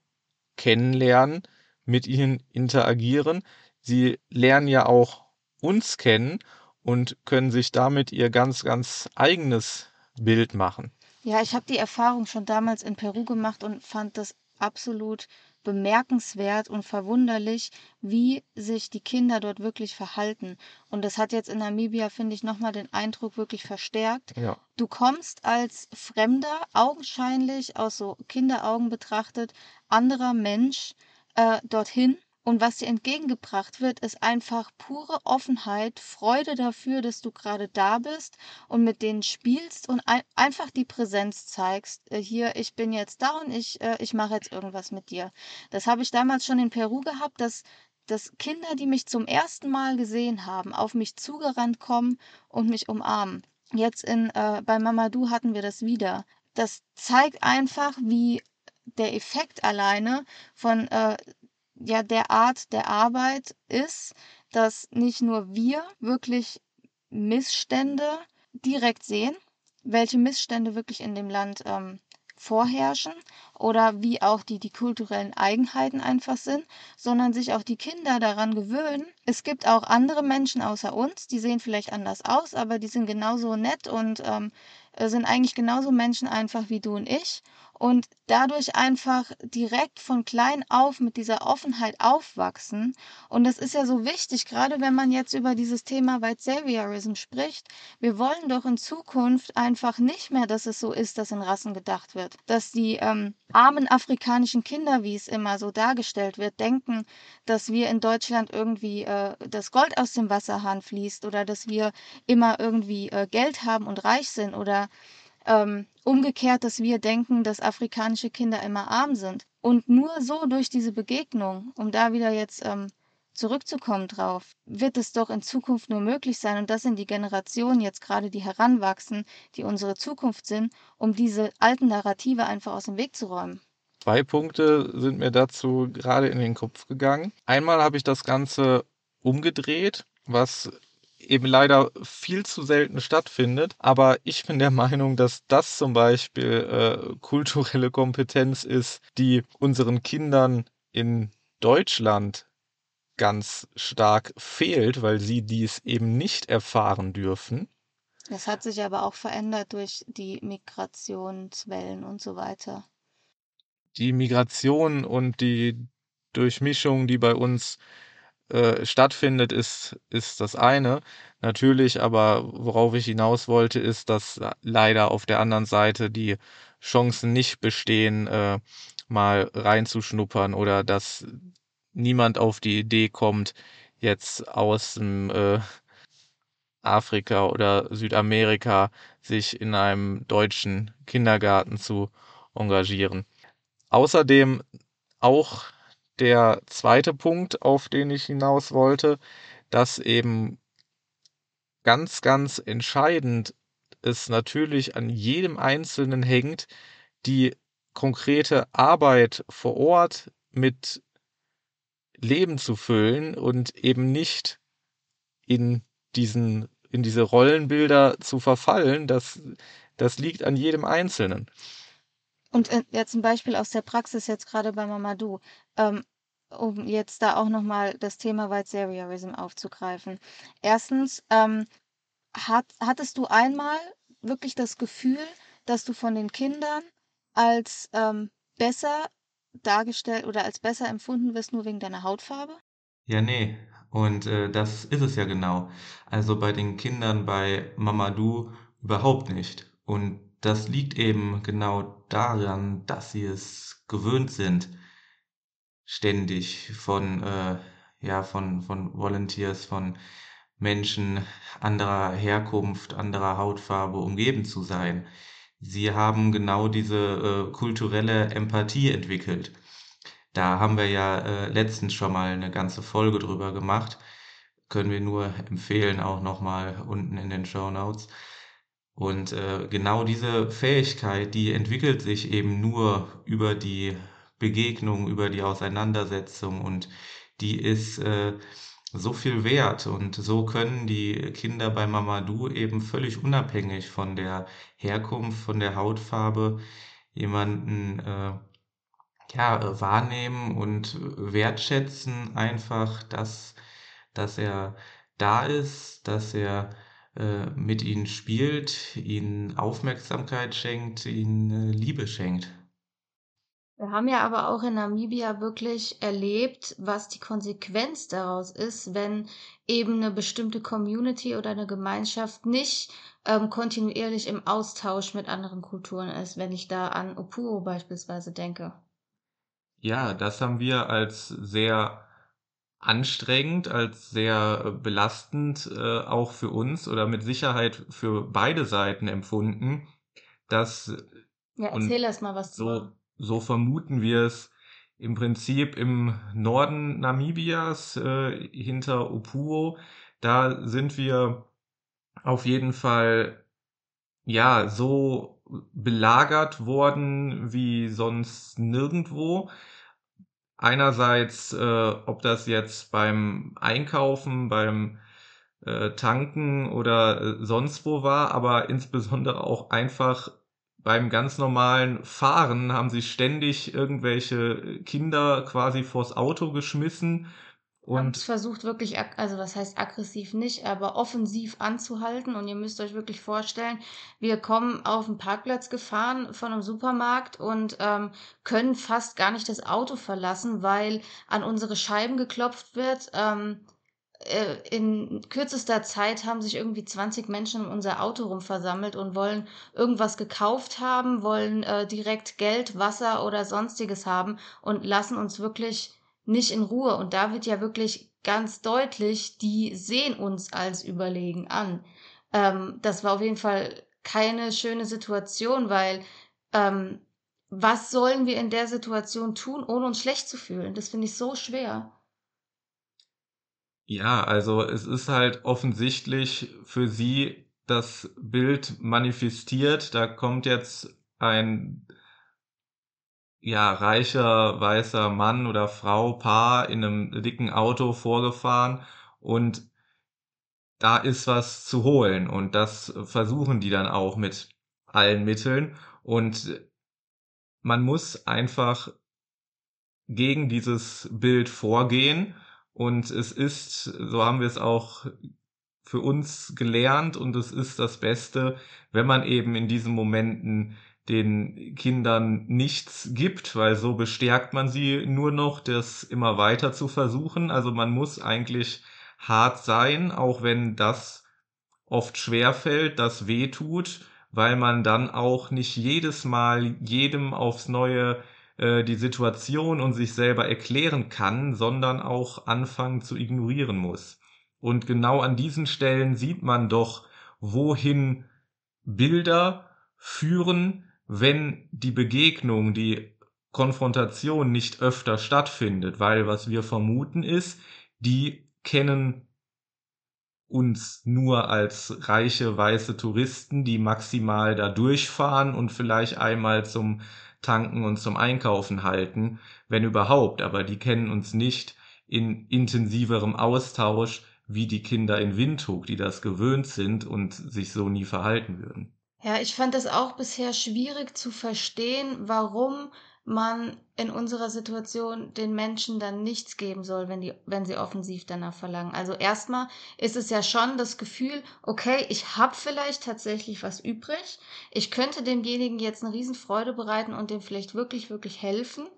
kennenlernen, mit ihnen interagieren. Sie lernen ja auch uns kennen und können sich damit ihr ganz, ganz eigenes Bild machen. Ja, ich habe die Erfahrung schon damals in Peru gemacht und fand das absolut bemerkenswert und verwunderlich, wie sich die Kinder dort wirklich verhalten. Und das hat jetzt in Namibia, finde ich, nochmal den Eindruck wirklich verstärkt. Ja. Du kommst als Fremder, augenscheinlich aus so Kinderaugen betrachtet, anderer Mensch äh, dorthin Und was dir entgegengebracht wird, ist einfach pure Offenheit, Freude dafür, dass du gerade da bist und mit denen spielst und ein einfach die Präsenz zeigst. Äh, hier, ich bin jetzt da und ich, äh, ich mache jetzt irgendwas mit dir. Das habe ich damals schon in Peru gehabt, dass dass Kinder, die mich zum ersten Mal gesehen haben, auf mich zugerannt kommen und mich umarmen. Jetzt in, äh, bei Mamadou hatten wir das wieder. Das zeigt einfach, wie der Effekt alleine von äh, ja der Art der Arbeit ist, dass nicht nur wir wirklich Missstände direkt sehen, welche Missstände wirklich in dem Land ähm, vorherrschen oder wie auch die, die kulturellen Eigenheiten einfach sind, sondern sich auch die Kinder daran gewöhnen. Es gibt auch andere Menschen außer uns, die sehen vielleicht anders aus, aber die sind genauso nett und ähm, sind eigentlich genauso Menschen einfach wie du und ich und dadurch einfach direkt von klein auf mit dieser Offenheit aufwachsen. Und das ist ja so wichtig, gerade wenn man jetzt über dieses Thema White Saviorism spricht. Wir wollen doch in Zukunft einfach nicht mehr, dass es so ist, dass in Rassen gedacht wird. Dass die ähm, armen afrikanischen Kinder, wie es immer so dargestellt wird, denken, dass wir in Deutschland irgendwie äh, das Gold aus dem Wasserhahn fließt oder dass wir immer irgendwie äh, Geld haben und reich sind oder ähm, umgekehrt, dass wir denken, dass afrikanische Kinder immer arm sind. Und nur so durch diese Begegnung, um da wieder jetzt ähm, zurückzukommen drauf, wird es doch in Zukunft nur möglich sein, und das sind die Generationen jetzt gerade, die heranwachsen, die unsere Zukunft sind, um diese alten Narrative einfach aus dem Weg zu räumen. Zwei Punkte sind mir dazu gerade in den Kopf gegangen. Einmal habe ich das Ganze umgedreht, was eben leider viel zu selten stattfindet. Aber ich bin der Meinung, dass das zum Beispiel äh, kulturelle Kompetenz ist, die unseren Kindern in Deutschland ganz stark fehlt, weil sie dies eben nicht erfahren dürfen. Das hat sich aber auch verändert durch die Migrationswellen und so weiter. Die Migration und die Durchmischung, die bei uns äh, stattfindet, ist, ist das eine. Natürlich, aber worauf ich hinaus wollte, ist, dass leider auf der anderen Seite die Chancen nicht bestehen, äh, mal reinzuschnuppern oder dass niemand auf die Idee kommt, jetzt aus dem äh, Afrika oder Südamerika sich in einem deutschen Kindergarten zu engagieren. Außerdem auch der zweite Punkt, auf den ich hinaus wollte, dass eben ganz, ganz entscheidend es natürlich an jedem Einzelnen hängt, die konkrete Arbeit vor Ort mit Leben zu füllen und eben nicht in diesen, in diese Rollenbilder zu verfallen. Das, das liegt an jedem Einzelnen. Und äh, jetzt ein Beispiel aus der Praxis jetzt gerade bei Mamadou, ähm, um jetzt da auch nochmal das Thema White Saviorism aufzugreifen. Erstens, ähm, hat, hattest du einmal wirklich das Gefühl, dass du von den Kindern als ähm, besser dargestellt oder als besser empfunden wirst, nur wegen deiner Hautfarbe? Ja, nee. Und äh, das ist es ja genau. Also bei den Kindern bei Mamadou überhaupt nicht. Und das liegt eben genau daran, dass sie es gewöhnt sind, ständig von, äh, ja, von, von Volunteers, von Menschen anderer Herkunft, anderer Hautfarbe umgeben zu sein. Sie haben genau diese äh, kulturelle Empathie entwickelt. Da haben wir ja äh, letztens schon mal eine ganze Folge drüber gemacht. Können wir nur empfehlen, auch nochmal unten in den Show Notes. Und äh, genau diese Fähigkeit, die entwickelt sich eben nur über die Begegnung, über die Auseinandersetzung und die ist äh, so viel wert. Und so können die Kinder bei Mamadou eben völlig unabhängig von der Herkunft, von der Hautfarbe jemanden äh, ja, wahrnehmen und wertschätzen einfach, dass, dass er da ist, dass er mit ihnen spielt, ihnen Aufmerksamkeit schenkt, ihnen äh, Liebe schenkt. Wir haben ja aber auch in Namibia wirklich erlebt, was die Konsequenz daraus ist, wenn eben eine bestimmte Community oder eine Gemeinschaft nicht ähm, kontinuierlich im Austausch mit anderen Kulturen ist, wenn ich da an Opuro beispielsweise denke. Ja, das haben wir als sehr anstrengend, als sehr belastend äh, auch für uns oder mit Sicherheit für beide Seiten empfunden. Dass, ja, erzähl erst mal was so, so vermuten wir es im Prinzip im Norden Namibias äh, hinter Opuo. Da sind wir auf jeden Fall ja so belagert worden wie sonst nirgendwo. Einerseits, äh, ob das jetzt beim Einkaufen, beim äh, Tanken oder äh, sonst wo war, aber insbesondere auch einfach beim ganz normalen Fahren haben sie ständig irgendwelche Kinder quasi vors Auto geschmissen und versucht wirklich, also was heißt aggressiv nicht, aber offensiv anzuhalten. Und ihr müsst euch wirklich vorstellen, wir kommen auf den Parkplatz gefahren von einem Supermarkt und ähm, können fast gar nicht das Auto verlassen, weil an unsere Scheiben geklopft wird. Ähm, äh, in kürzester Zeit haben sich irgendwie 20 Menschen um unser Auto rum versammelt und wollen irgendwas gekauft haben, wollen äh, direkt Geld, Wasser oder sonstiges haben und lassen uns wirklich nicht in Ruhe. Und da wird ja wirklich ganz deutlich, die sehen uns als überlegen an. Ähm, das war auf jeden Fall keine schöne Situation, weil ähm, was sollen wir in der Situation tun, ohne uns schlecht zu fühlen? Das finde ich so schwer. Ja, also es ist halt offensichtlich für sie das Bild manifestiert. Da kommt jetzt ein ja, reicher weißer Mann oder Frau, Paar in einem dicken Auto vorgefahren und da ist was zu holen und das versuchen die dann auch mit allen Mitteln und man muss einfach gegen dieses Bild vorgehen und es ist, so haben wir es auch für uns gelernt und es ist das Beste, wenn man eben in diesen Momenten den Kindern nichts gibt, weil so bestärkt man sie nur noch, das immer weiter zu versuchen. Also man muss eigentlich hart sein, auch wenn das oft schwer fällt, das weh tut, weil man dann auch nicht jedes Mal jedem aufs Neue äh, die Situation und sich selber erklären kann, sondern auch anfangen zu ignorieren muss. Und genau an diesen Stellen sieht man doch, wohin Bilder führen, wenn die Begegnung, die Konfrontation nicht öfter stattfindet, weil was wir vermuten ist, die kennen uns nur als reiche weiße Touristen, die maximal da durchfahren und vielleicht einmal zum Tanken und zum Einkaufen halten, wenn überhaupt, aber die kennen uns nicht in intensiverem Austausch wie die Kinder in Windhoek, die das gewöhnt sind und sich so nie verhalten würden. Ja, ich fand es auch bisher schwierig zu verstehen, warum man in unserer Situation den Menschen dann nichts geben soll, wenn die, wenn sie offensiv danach verlangen. Also erstmal ist es ja schon das Gefühl, okay, ich habe vielleicht tatsächlich was übrig. Ich könnte demjenigen jetzt eine Riesenfreude bereiten und dem vielleicht wirklich, wirklich helfen.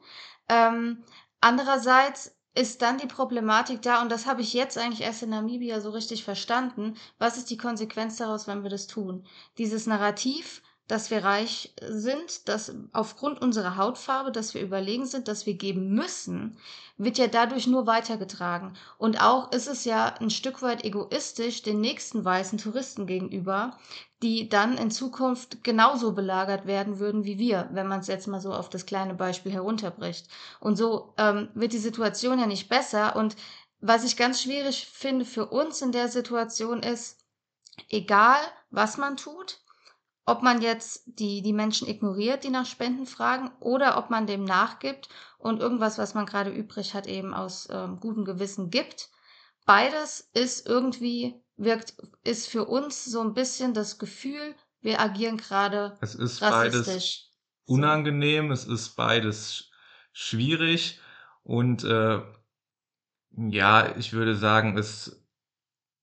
Ähm, andererseits ist dann die Problematik da, und das habe ich jetzt eigentlich erst in Namibia so richtig verstanden, was ist die Konsequenz daraus, wenn wir das tun? Dieses Narrativ, dass wir reich sind, dass aufgrund unserer Hautfarbe, dass wir überlegen sind, dass wir geben müssen, wird ja dadurch nur weitergetragen. Und auch ist es ja ein Stück weit egoistisch den nächsten weißen Touristen gegenüber, die dann in Zukunft genauso belagert werden würden wie wir, wenn man es jetzt mal so auf das kleine Beispiel herunterbricht. Und so ähm, wird die Situation ja nicht besser. Und was ich ganz schwierig finde für uns in der Situation ist, egal was man tut, ob man jetzt die, die Menschen ignoriert, die nach Spenden fragen, oder ob man dem nachgibt und irgendwas, was man gerade übrig hat, eben aus ähm, gutem Gewissen gibt. Beides ist irgendwie wirkt, ist für uns so ein bisschen das Gefühl, wir agieren gerade Es ist beides unangenehm, es ist beides schwierig und äh, ja, ich würde sagen, es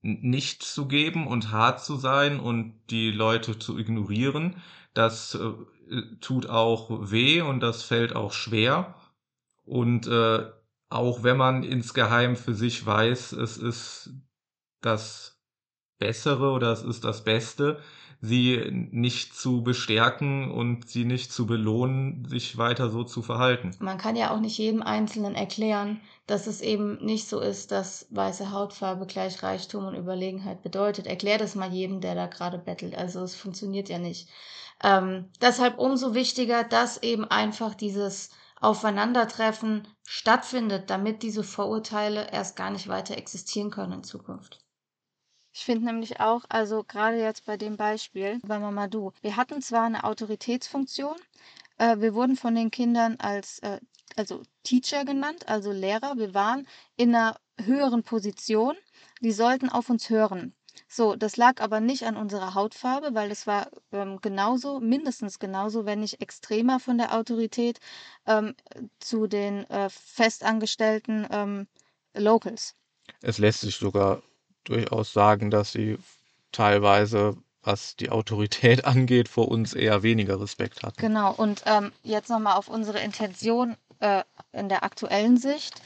nicht zu geben und hart zu sein und die Leute zu ignorieren, das äh, tut auch weh und das fällt auch schwer. Und äh, auch wenn man insgeheim für sich weiß, es ist das Bessere oder es ist das Beste, sie nicht zu bestärken und sie nicht zu belohnen, sich weiter so zu verhalten. Man kann ja auch nicht jedem Einzelnen erklären, dass es eben nicht so ist, dass weiße Hautfarbe gleich Reichtum und Überlegenheit bedeutet. Erklär das mal jedem, der da gerade bettelt. Also es funktioniert ja nicht. Ähm, deshalb umso wichtiger, dass eben einfach dieses Aufeinandertreffen stattfindet, damit diese Vorurteile erst gar nicht weiter existieren können in Zukunft. Ich finde nämlich auch, also gerade jetzt bei dem Beispiel bei Mamadou, wir hatten zwar eine Autoritätsfunktion, äh, wir wurden von den Kindern als äh, also Teacher genannt, also Lehrer, wir waren in einer höheren Position, die sollten auf uns hören. So, das lag aber nicht an unserer Hautfarbe, weil es war ähm, genauso, mindestens genauso, wenn nicht extremer von der Autorität ähm, zu den äh, festangestellten ähm, Locals. Es lässt sich sogar durchaus sagen, dass sie teilweise, was die Autorität <laughs> angeht, vor uns eher weniger Respekt hatten. Genau, und ähm, jetzt nochmal auf unsere Intention äh, in der aktuellen Sicht.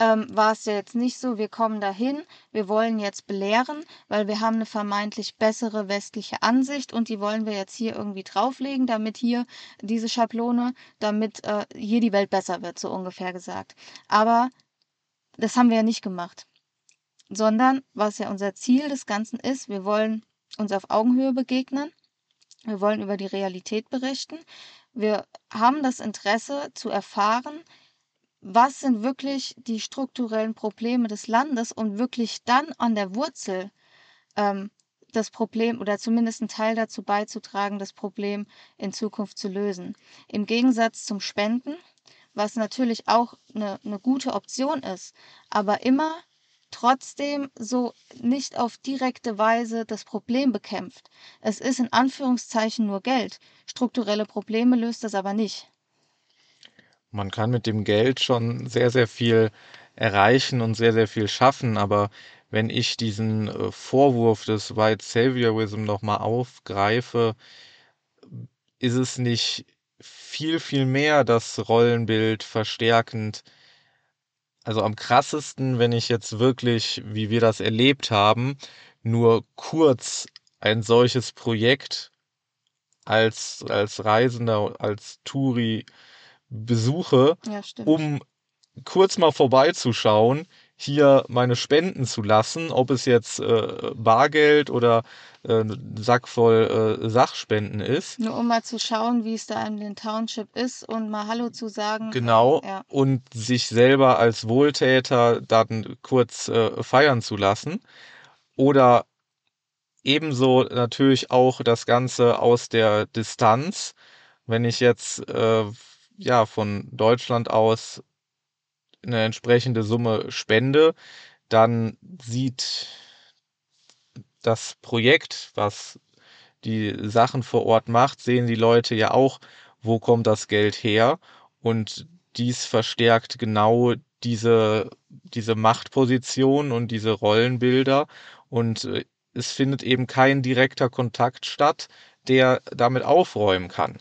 Ähm, war es ja jetzt nicht so, wir kommen dahin, wir wollen jetzt belehren, weil wir haben eine vermeintlich bessere westliche Ansicht und die wollen wir jetzt hier irgendwie drauflegen, damit hier diese Schablone, damit äh, hier die Welt besser wird, so ungefähr gesagt. Aber das haben wir ja nicht gemacht sondern was ja unser Ziel des Ganzen ist, wir wollen uns auf Augenhöhe begegnen, wir wollen über die Realität berichten, wir haben das Interesse zu erfahren, was sind wirklich die strukturellen Probleme des Landes und wirklich dann an der Wurzel ähm, das Problem oder zumindest einen Teil dazu beizutragen, das Problem in Zukunft zu lösen. Im Gegensatz zum Spenden, was natürlich auch eine, eine gute Option ist, aber immer trotzdem so nicht auf direkte Weise das Problem bekämpft. Es ist in Anführungszeichen nur Geld. Strukturelle Probleme löst das aber nicht. Man kann mit dem Geld schon sehr, sehr viel erreichen und sehr, sehr viel schaffen, aber wenn ich diesen äh, Vorwurf des White Saviorism nochmal aufgreife, ist es nicht viel, viel mehr das Rollenbild verstärkend also am krassesten, wenn ich jetzt wirklich, wie wir das erlebt haben, nur kurz ein solches Projekt als, als Reisender, als Touri besuche, Ja, um kurz mal vorbeizuschauen, hier meine Spenden zu lassen, ob es jetzt äh, Bargeld oder äh, ein Sack voll äh, Sachspenden ist. Nur um mal zu schauen, wie es da in den Township ist und mal Hallo zu sagen. Genau. Ja. Und sich selber als Wohltäter dann kurz äh, feiern zu lassen. Oder ebenso natürlich auch das Ganze aus der Distanz. Wenn ich jetzt äh, ja von Deutschland aus eine entsprechende Summe spende, dann sieht das Projekt, was die Sachen vor Ort macht, sehen die Leute ja auch, wo kommt das Geld her und dies verstärkt genau diese, diese Machtposition und diese Rollenbilder und äh, es findet eben kein direkter Kontakt statt, der damit aufräumen kann.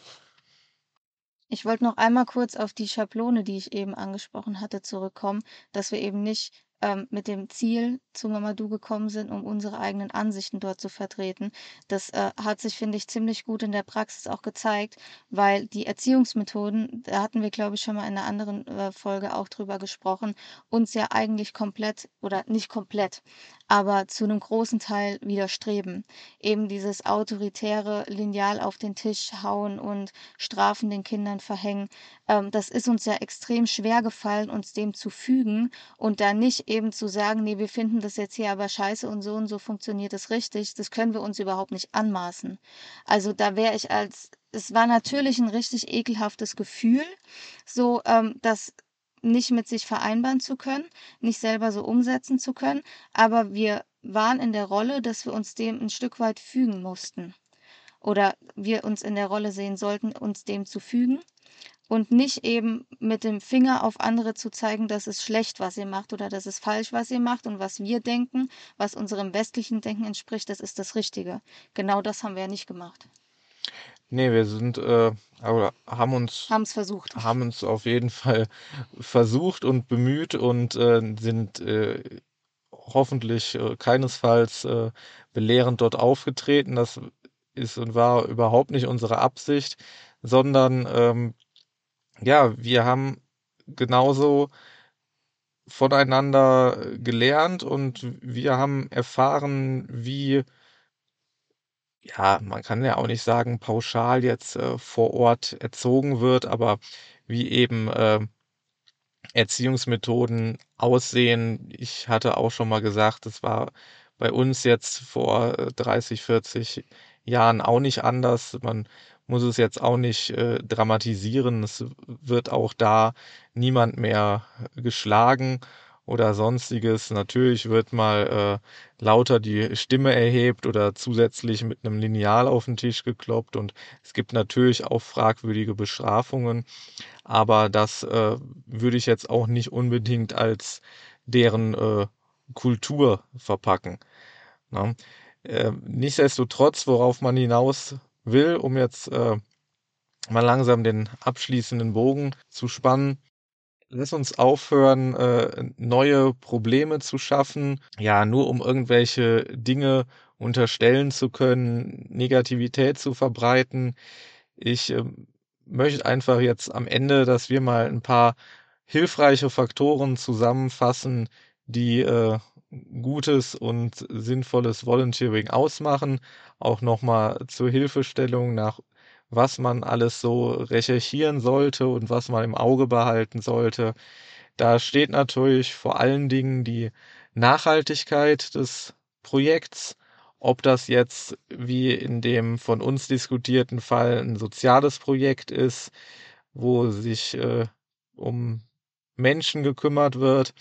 Ich wollte noch einmal kurz auf die Schablone, die ich eben angesprochen hatte, zurückkommen, dass wir eben nicht ähm, mit dem Ziel zu Mamadou gekommen sind, um unsere eigenen Ansichten dort zu vertreten. Das äh, hat sich, finde ich, ziemlich gut in der Praxis auch gezeigt, weil die Erziehungsmethoden, da hatten wir, glaube ich, schon mal in einer anderen äh, Folge auch drüber gesprochen, uns ja eigentlich komplett oder nicht komplett, aber zu einem großen Teil widerstreben. Eben dieses autoritäre Lineal auf den Tisch hauen und Strafen den Kindern verhängen. Ähm, das ist uns ja extrem schwer gefallen, uns dem zu fügen und da nicht eben zu sagen, nee, wir finden das jetzt hier aber scheiße und so und so funktioniert es richtig, das können wir uns überhaupt nicht anmaßen. Also da wäre ich als, es war natürlich ein richtig ekelhaftes Gefühl, so ähm, das nicht mit sich vereinbaren zu können, nicht selber so umsetzen zu können, aber wir waren in der Rolle, dass wir uns dem ein Stück weit fügen mussten. Oder wir uns in der Rolle sehen sollten, uns dem zu fügen und nicht eben mit dem Finger auf andere zu zeigen, dass es schlecht, was ihr macht oder dass es falsch, was ihr macht und was wir denken, was unserem westlichen Denken entspricht, das ist das Richtige. Genau das haben wir ja nicht gemacht. Nee, wir sind, äh, aber haben uns, Haben es versucht. haben uns auf jeden Fall versucht und bemüht und äh, sind äh, hoffentlich äh, keinesfalls äh, belehrend dort aufgetreten. Das ist und war überhaupt nicht unsere Absicht, sondern ähm, ja, wir haben genauso voneinander gelernt und wir haben erfahren, wie ja, man kann ja auch nicht sagen, pauschal jetzt äh, vor Ort erzogen wird, aber wie eben äh, Erziehungsmethoden aussehen. Ich hatte auch schon mal gesagt, das war bei uns jetzt vor 30, äh, 40 Jahren auch nicht anders. Man muss es jetzt auch nicht äh, dramatisieren. Es wird auch da niemand mehr geschlagen oder sonstiges. Natürlich wird mal äh, lauter die Stimme erhebt oder zusätzlich mit einem Lineal auf den Tisch gekloppt und es gibt natürlich auch fragwürdige Bestrafungen, aber das äh, würde ich jetzt auch nicht unbedingt als deren äh, Kultur verpacken. Ne? Äh, nichtsdestotrotz, worauf man hinaus will, um jetzt äh, mal langsam den abschließenden Bogen zu spannen, Lass uns aufhören, äh, neue Probleme zu schaffen, ja, nur um irgendwelche Dinge unterstellen zu können, Negativität zu verbreiten. Ich äh, möchte einfach jetzt am Ende, dass wir mal ein paar hilfreiche Faktoren zusammenfassen, die äh, gutes und sinnvolles Volunteering ausmachen. Auch nochmal zur Hilfestellung nach was man alles so recherchieren sollte und was man im Auge behalten sollte. Da steht natürlich vor allen Dingen die Nachhaltigkeit des Projekts, ob das jetzt wie in dem von uns diskutierten Fall ein soziales Projekt ist, wo sich äh, um Menschen gekümmert wird,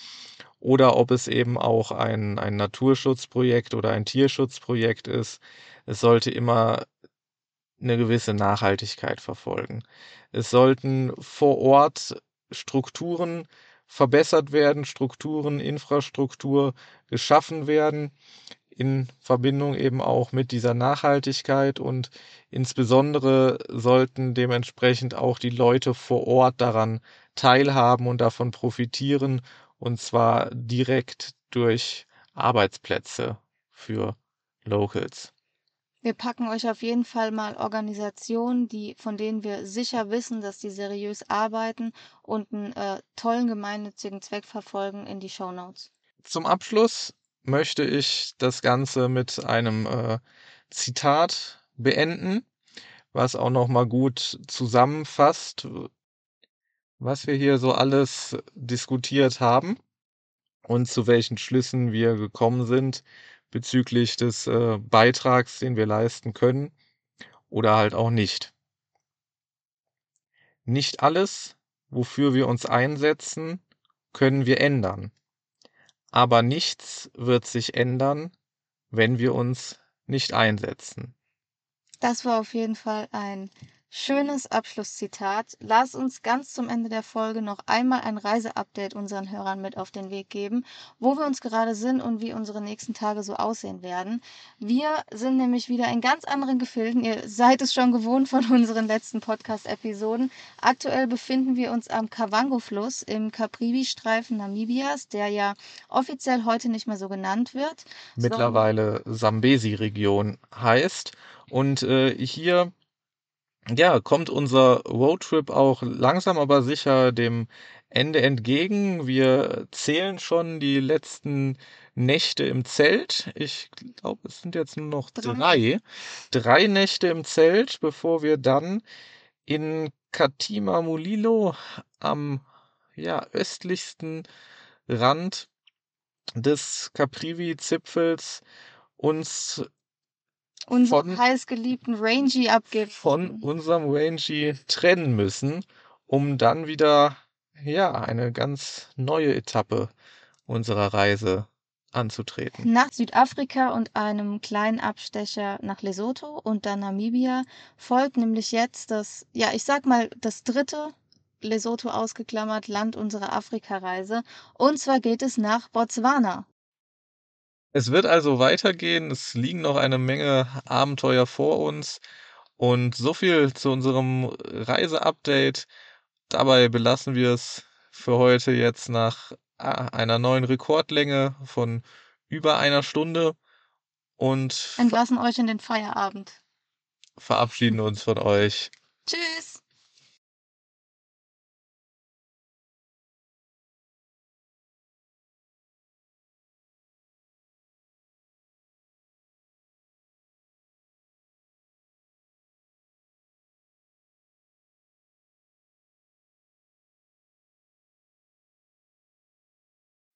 oder ob es eben auch ein, ein Naturschutzprojekt oder ein Tierschutzprojekt ist. Es sollte immer eine gewisse Nachhaltigkeit verfolgen. Es sollten vor Ort Strukturen verbessert werden, Strukturen, Infrastruktur geschaffen werden, in Verbindung eben auch mit dieser Nachhaltigkeit und insbesondere sollten dementsprechend auch die Leute vor Ort daran teilhaben und davon profitieren und zwar direkt durch Arbeitsplätze für Locals. Wir packen euch auf jeden Fall mal Organisationen, die, von denen wir sicher wissen, dass die seriös arbeiten und einen äh, tollen gemeinnützigen Zweck verfolgen, in die Show Notes. Zum Abschluss möchte ich das Ganze mit einem äh, Zitat beenden, was auch nochmal gut zusammenfasst, was wir hier so alles diskutiert haben und zu welchen Schlüssen wir gekommen sind bezüglich des äh, Beitrags, den wir leisten können oder halt auch nicht. Nicht alles, wofür wir uns einsetzen, können wir ändern. Aber nichts wird sich ändern, wenn wir uns nicht einsetzen. Das war auf jeden Fall ein Schönes Abschlusszitat. Lass uns ganz zum Ende der Folge noch einmal ein Reiseupdate unseren Hörern mit auf den Weg geben, wo wir uns gerade sind und wie unsere nächsten Tage so aussehen werden. Wir sind nämlich wieder in ganz anderen Gefilden. Ihr seid es schon gewohnt von unseren letzten Podcast-Episoden. Aktuell befinden wir uns am Kavango-Fluss im Caprivi-Streifen Namibias, der ja offiziell heute nicht mehr so genannt wird. Mittlerweile Sambesi-Region heißt. Und äh, hier ja, kommt unser Roadtrip auch langsam aber sicher dem Ende entgegen. Wir zählen schon die letzten Nächte im Zelt. Ich glaube, es sind jetzt nur noch drei. Drei Nächte im Zelt, bevor wir dann in Katima Mulilo am ja, östlichsten Rand des Caprivi-Zipfels uns unseren heißgeliebten Rangy abgeben. Von unserem Rangy trennen müssen, um dann wieder, ja, eine ganz neue Etappe unserer Reise anzutreten. Nach Südafrika und einem kleinen Abstecher nach Lesotho und dann Namibia folgt nämlich jetzt das, ja, ich sag mal, das dritte Lesotho ausgeklammert Land unserer Afrikareise. Und zwar geht es nach Botswana. Es wird also weitergehen. Es liegen noch eine Menge Abenteuer vor uns. Und so viel zu unserem Reiseupdate. Dabei belassen wir es für heute jetzt nach ah, einer neuen Rekordlänge von über einer Stunde und entlassen euch in den Feierabend. verabschieden uns von euch. Tschüss.